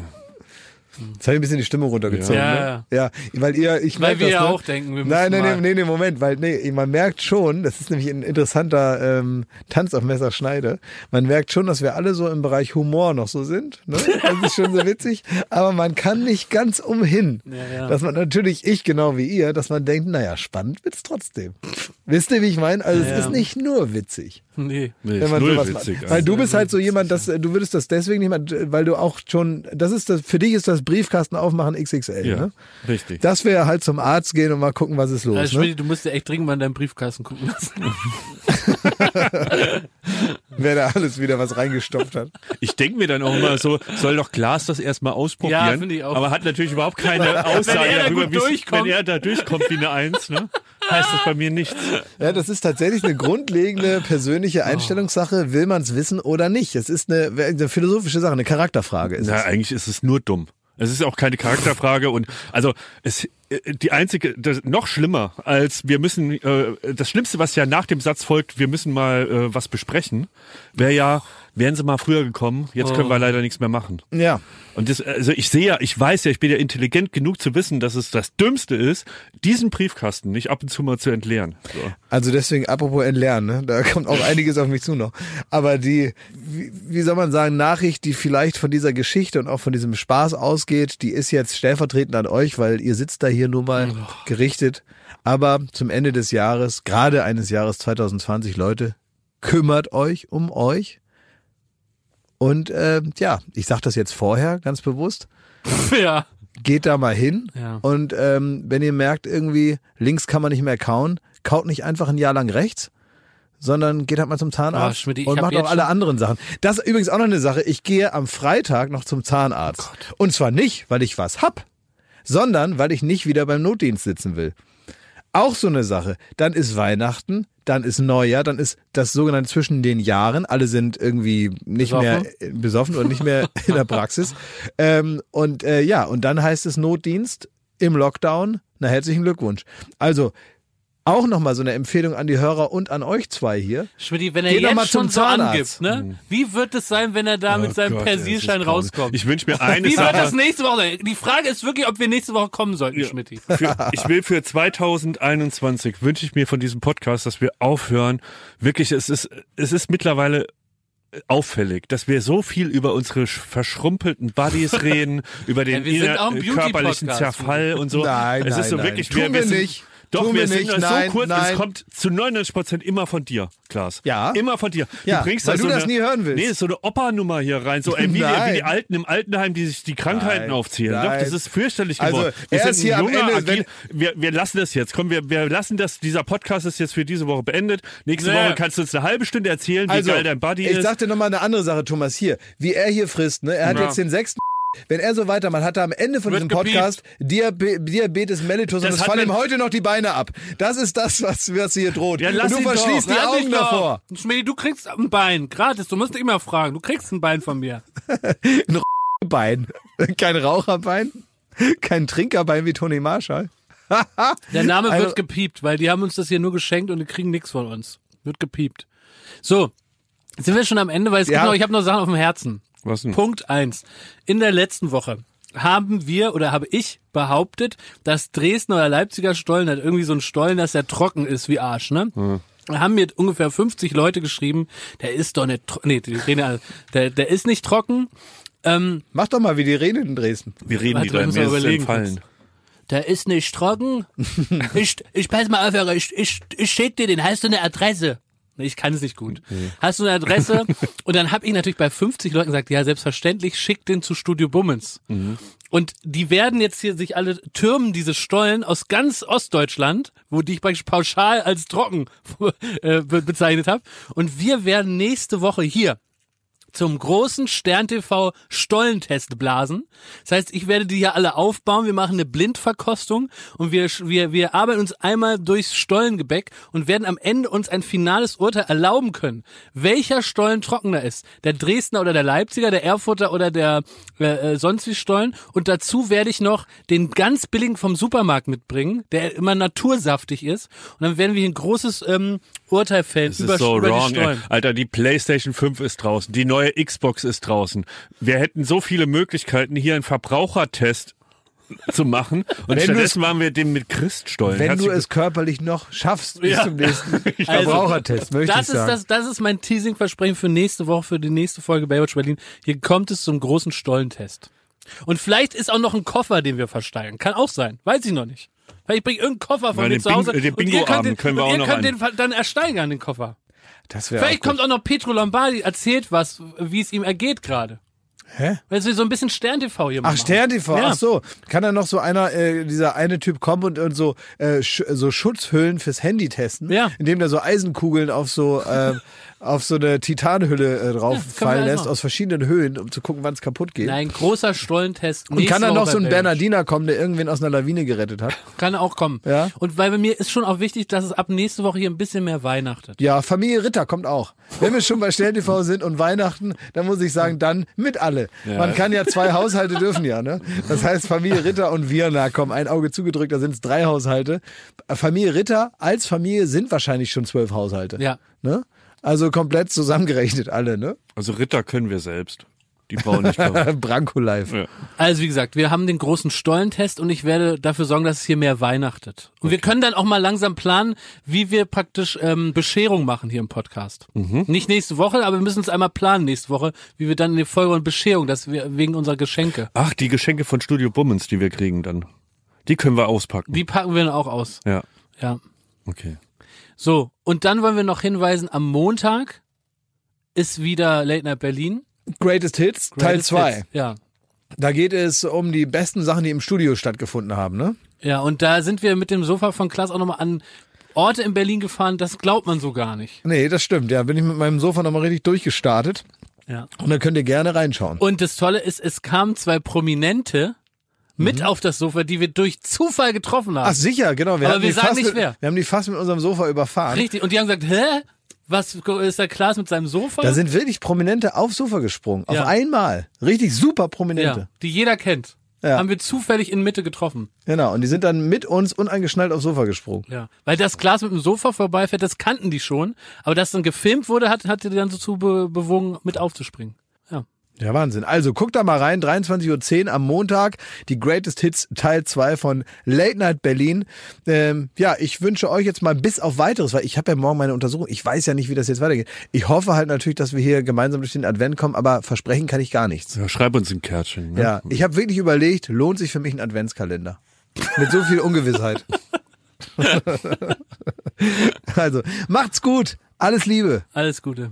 Jetzt habe ich ein bisschen die Stimmung runtergezogen. Ja, ne? ja. weil ihr, ich Weil wir das, ja ne? auch denken, wir müssen Nein, nein, nein, nee, nee, Moment, weil nee, man merkt schon, das ist nämlich ein interessanter ähm, Tanz auf Messerschneide. Man merkt schon, dass wir alle so im Bereich Humor noch so sind. Ne? Das ist schon so witzig, aber man kann nicht ganz umhin, Ja, ja. dass man natürlich ich genau wie ihr, dass man denkt, naja, spannend wird's trotzdem. Wisst ihr, wie ich meine? Also Ja, es ja. ist nicht nur witzig. Nee. Nee, Wenn man null sowas witzig. macht. Weil du bist halt so jemand, dass du würdest das deswegen nicht mehr, weil du auch schon, das ist das, für dich ist das Briefkasten aufmachen XXL, Ja, ne? richtig. Das wäre halt zum Arzt gehen und mal gucken, was ist los. Also, ne? Du musst dir echt dringend mal in deinen Briefkasten gucken lassen. (laughs) Wer da alles wieder was reingestopft hat. Ich denke mir dann auch immer so, soll doch Klaas das erstmal ausprobieren. Ja, finde ich auch. Aber hat natürlich überhaupt keine Aussage Wenn er da darüber, wenn er da durchkommt wie eine Eins, ne? Heißt das bei mir nichts. Ja, das ist tatsächlich eine grundlegende persönliche Einstellungssache. Will man es wissen oder nicht? Es ist eine, eine philosophische Sache, eine Charakterfrage. Ist Na, es. eigentlich ist es nur dumm. Es ist auch keine Charakterfrage und also es äh, die einzige das, noch schlimmer als wir müssen äh, das Schlimmste was ja nach dem Satz folgt wir müssen mal äh, was besprechen wäre ja wären sie mal früher gekommen, jetzt können wir leider nichts mehr machen. Ja. Und das, also ich sehe ja, ich weiß ja, ich bin ja intelligent genug zu wissen, dass es das Dümmste ist, diesen Briefkasten nicht ab und zu mal zu entleeren. So. Also deswegen, apropos entlernen, ne? da kommt auch einiges auf mich zu noch. Aber die, wie, wie soll man sagen, Nachricht, die vielleicht von dieser Geschichte und auch von diesem Spaß ausgeht, die ist jetzt stellvertretend an euch, weil ihr sitzt da hier nur mal gerichtet. Aber zum Ende des Jahres, gerade eines Jahres 2020, Leute, kümmert euch um euch. Und äh, ja, ich sag das jetzt vorher ganz bewusst. (laughs) Ja. Geht da mal hin Ja. und ähm, wenn ihr merkt, irgendwie links kann man nicht mehr kauen, kaut nicht einfach ein Jahr lang rechts, sondern geht halt mal zum Zahnarzt Ah, Schmidti, ich und macht auch alle anderen Sachen. Das ist übrigens auch noch eine Sache. Ich gehe am Freitag noch zum Zahnarzt. und zwar nicht, weil ich was hab, sondern weil ich nicht wieder beim Notdienst sitzen will. Auch so eine Sache. Dann ist Weihnachten, dann ist Neujahr, dann ist das sogenannte zwischen den Jahren. Alle sind irgendwie nicht Besoffen? mehr besoffen und nicht mehr (laughs) in der Praxis. Ähm, und äh, ja, und dann heißt es Notdienst im Lockdown. Na, herzlichen Glückwunsch. Also auch nochmal so eine Empfehlung an die Hörer und an euch zwei hier. Schmidt, wenn er Geh doch jetzt mal schon zum so angibt, ne? Wie wird es sein, wenn er da mit seinem Oh Gott, Persilschein rauskommt? Ich wünsche mir eine Wie wird das Sache. nächste Woche sein? Die Frage ist wirklich, ob wir nächste Woche kommen sollten, Schmidt. Für, ich will für 2021 wünsche ich mir von diesem Podcast, dass wir aufhören. Wirklich, es ist, es ist mittlerweile auffällig, dass wir so viel über unsere sch- verschrumpelten Buddies (laughs) reden, über den Ja, wir körperlichen. Zerfall und so. Nein, es nein, ist so nein. wirklich, Tun wir sind, nicht. Doch, Tun wir wir sind nicht. so Nein, kurz, es nein. kommt zu 99 Prozent immer von dir, Klaas. Ja. Immer von dir. Ja, du bringst weil da du so das eine, nie hören willst. Nee, ist so eine Opa-Nummer hier rein, so ey, wie, die, wie die Alten im Altenheim, die sich die Krankheiten Nein, aufzählen. nein. Doch, das ist fürchterlich Also, geworden. er wir ist hier ein am junger, Ende, agil, wir, wir lassen das jetzt. Komm, wir, wir lassen das. Dieser Podcast ist jetzt für diese Woche beendet. Nächste Nee. Woche kannst du uns eine halbe Stunde erzählen, wie Also, geil dein Buddy ich ist. sag dir nochmal eine andere Sache, Thomas, hier. Wie er hier frisst, ne? Er hat Ja. jetzt den sechsten wenn er so weitermacht, hat er am Ende von Wird diesem Podcast Diabe Diabetes mellitus und Das es hat fallen ihm heute noch die Beine ab. Das ist das, was, was hier droht. Ja, lass und du ihn doch. verschließt die Augen davor. Schmidt, du kriegst ein Bein. Gratis. Du musst nicht immer fragen. Du kriegst ein Bein von mir. (laughs) Bein. Kein Raucherbein, kein Trinkerbein wie Toni Marshall. (laughs) Der Name Also- wird gepiept, weil die haben uns das hier nur geschenkt und die kriegen nichts von uns. Wird gepiept. So. Sind wir schon am Ende, weil es Ja. noch, ich habe noch Sachen auf dem Herzen. Was denn? Punkt eins. In der letzten Woche haben wir oder habe ich behauptet, dass Dresdner oder Leipziger Stollen hat irgendwie so ein Stollen, dass der trocken ist wie Arsch, ne? Da haben mir ungefähr 50 Leute geschrieben, der ist doch nicht trocken. Nee, die reden alle, der, der ist nicht trocken. Ähm, Mach doch mal wie die Reden in Dresden. Wir reden Warte, die drei, muss mir ist entfallen. der ist nicht trocken. (laughs) ich, ich pass mal auf, ich, ich, ich schick dir den, hast du eine Adresse? Ich kann es nicht gut. Hast du eine Adresse? (laughs) Und dann habe ich natürlich bei 50 Leuten gesagt, ja, selbstverständlich, schick den zu Studio Bummens. Und die werden jetzt hier sich alle türmen, diese Stollen aus ganz Ostdeutschland, wo die ich praktisch pauschal als trocken (laughs) äh, be- bezeichnet habe. Und wir werden nächste Woche hier zum großen Stern TV Stollentest blasen. Das heißt, ich werde die hier alle aufbauen. Wir machen eine Blindverkostung und wir, wir, wir arbeiten uns einmal durchs Stollengebäck und werden am Ende uns ein finales Urteil erlauben können, welcher Stollen trockener ist. Der Dresdner oder der Leipziger, der Erfurter oder der äh, äh, sonst wie Stollen. Und dazu werde ich noch den ganz billigen vom Supermarkt mitbringen, der immer natursaftig ist. Und dann werden wir hier ein großes ähm, Urteil fällen Das über, ist so über die wrong, ey. Stollen. Alter, die PlayStation 5 ist draußen, die neue Xbox ist draußen. Wir hätten so viele Möglichkeiten, hier einen Verbrauchertest zu machen. (laughs) Und Wenn stattdessen waren wir dem mit Christstollen. Wenn Herzlich du es körperlich noch schaffst bis Ja. zum nächsten (laughs) Also, Verbrauchertest, möchte das ich ist sagen. das, das ist mein Teasing-Versprechen für nächste Woche, für die nächste Folge Baywatch Berlin. Hier kommt es zum großen Stollentest. Und vielleicht ist auch noch ein Koffer, den wir versteigern. Kann auch sein. Weiß ich noch nicht. Vielleicht bringe ich irgendeinen Koffer von mir zu Hause. Den und ihr könnt den, können wir und auch ihr noch könnt an- den dann ersteigern, den Koffer. das Vielleicht kommt auch noch Petro Lombardi, erzählt was, wie es ihm ergeht gerade. Hä? Weil wir so ein bisschen Stern-TV hier Ach, machen. Stern-TV, Ja. ach so. Kann dann noch so einer, äh, dieser eine Typ kommen und, und so, äh, sch so Schutzhüllen fürs Handy testen? Ja. Indem der so Eisenkugeln auf so, äh, auf so eine Titanhülle äh, drauf Ja, lässt, aus verschiedenen Höhen, um zu gucken, wann es kaputt geht. Nein, großer Stollentest. und kann dann noch so ein. Bernardiner kommen, der irgendwen aus einer Lawine gerettet hat? Kann auch kommen. Ja. Und weil bei mir ist schon auch wichtig, dass es ab nächste Woche hier ein bisschen mehr weihnachtet. Ja, Familie Ritter kommt auch. Wenn wir schon bei Stern-TV sind und Weihnachten, dann muss ich sagen, dann mit alle. Man kann ja zwei Haushalte dürfen ja, ne? Das heißt, Familie Ritter und wir, na komm, ein Auge zugedrückt, da sind es drei Haushalte. Familie Ritter als Familie sind wahrscheinlich schon zwölf Haushalte. Ja. Ne? Also komplett zusammengerechnet alle, ne? Also Ritter können wir selbst. Die brauchen nicht kommen. (laughs) Branko live. Ja. Also wie gesagt, wir haben den großen Stollentest und ich werde dafür sorgen, dass es hier mehr weihnachtet. Und wir können dann auch mal langsam planen, wie wir praktisch ähm, Bescherung machen hier im Podcast. Nicht nächste Woche, aber wir müssen uns einmal planen nächste Woche, wie wir dann in die Folge und Bescherung, dass wir wegen unserer Geschenke. Ach, die Geschenke von Studio Bummens, die wir kriegen dann. Die können wir auspacken. Die packen wir dann auch aus. Ja. Ja. Okay. So, und dann wollen wir noch hinweisen, am Montag ist wieder Late Night Berlin. Greatest Hits, Teil Greatest 2. Hits. Ja. Da geht es um die besten Sachen, die im Studio stattgefunden haben, ne? Ja, und da sind wir mit dem Sofa von Klaas auch nochmal an Orte in Berlin gefahren, das glaubt man so gar nicht. Nee, das stimmt. Ja, bin ich mit meinem Sofa nochmal richtig durchgestartet. Ja. Und da könnt ihr gerne reinschauen. Und das Tolle ist, es kamen zwei Prominente mit auf das Sofa, die wir durch Zufall getroffen haben. Ach sicher, genau. Wir Aber wir sagen nicht mit, wer. Wir haben die fast mit unserem Sofa überfahren. Richtig. Und die haben gesagt, hä? Was ist der Klaas mit seinem Sofa? Da sind wirklich Prominente aufs Sofa gesprungen. Auf Ja. einmal. Richtig super Prominente. ja, die jeder kennt. Ja. Haben wir zufällig in Mitte getroffen. Genau. Und die sind dann mit uns unangeschnallt aufs Sofa gesprungen. Ja. Weil das Glas mit dem Sofa vorbeifährt, das kannten die schon. Aber dass dann gefilmt wurde, hat, hat die dann so zu be bewogen, mit aufzuspringen. Ja. Wahnsinn. Also guckt da mal rein, 23.10 Uhr am Montag, die Greatest Hits Teil 2 von Late Night Berlin. Ähm, ja, ich wünsche euch jetzt mal bis auf weiteres, weil ich habe ja morgen meine Untersuchung. Ich weiß ja nicht, wie das jetzt weitergeht. Ich hoffe halt natürlich, dass wir hier gemeinsam durch den Advent kommen, aber versprechen kann ich gar nichts. Ja, schreib uns ein Kärtchen. Ne? Ja, ich habe wirklich überlegt, lohnt sich für mich ein Adventskalender? Mit so viel Ungewissheit. (laughs) (laughs) also, macht's gut. Alles Liebe. Alles Gute.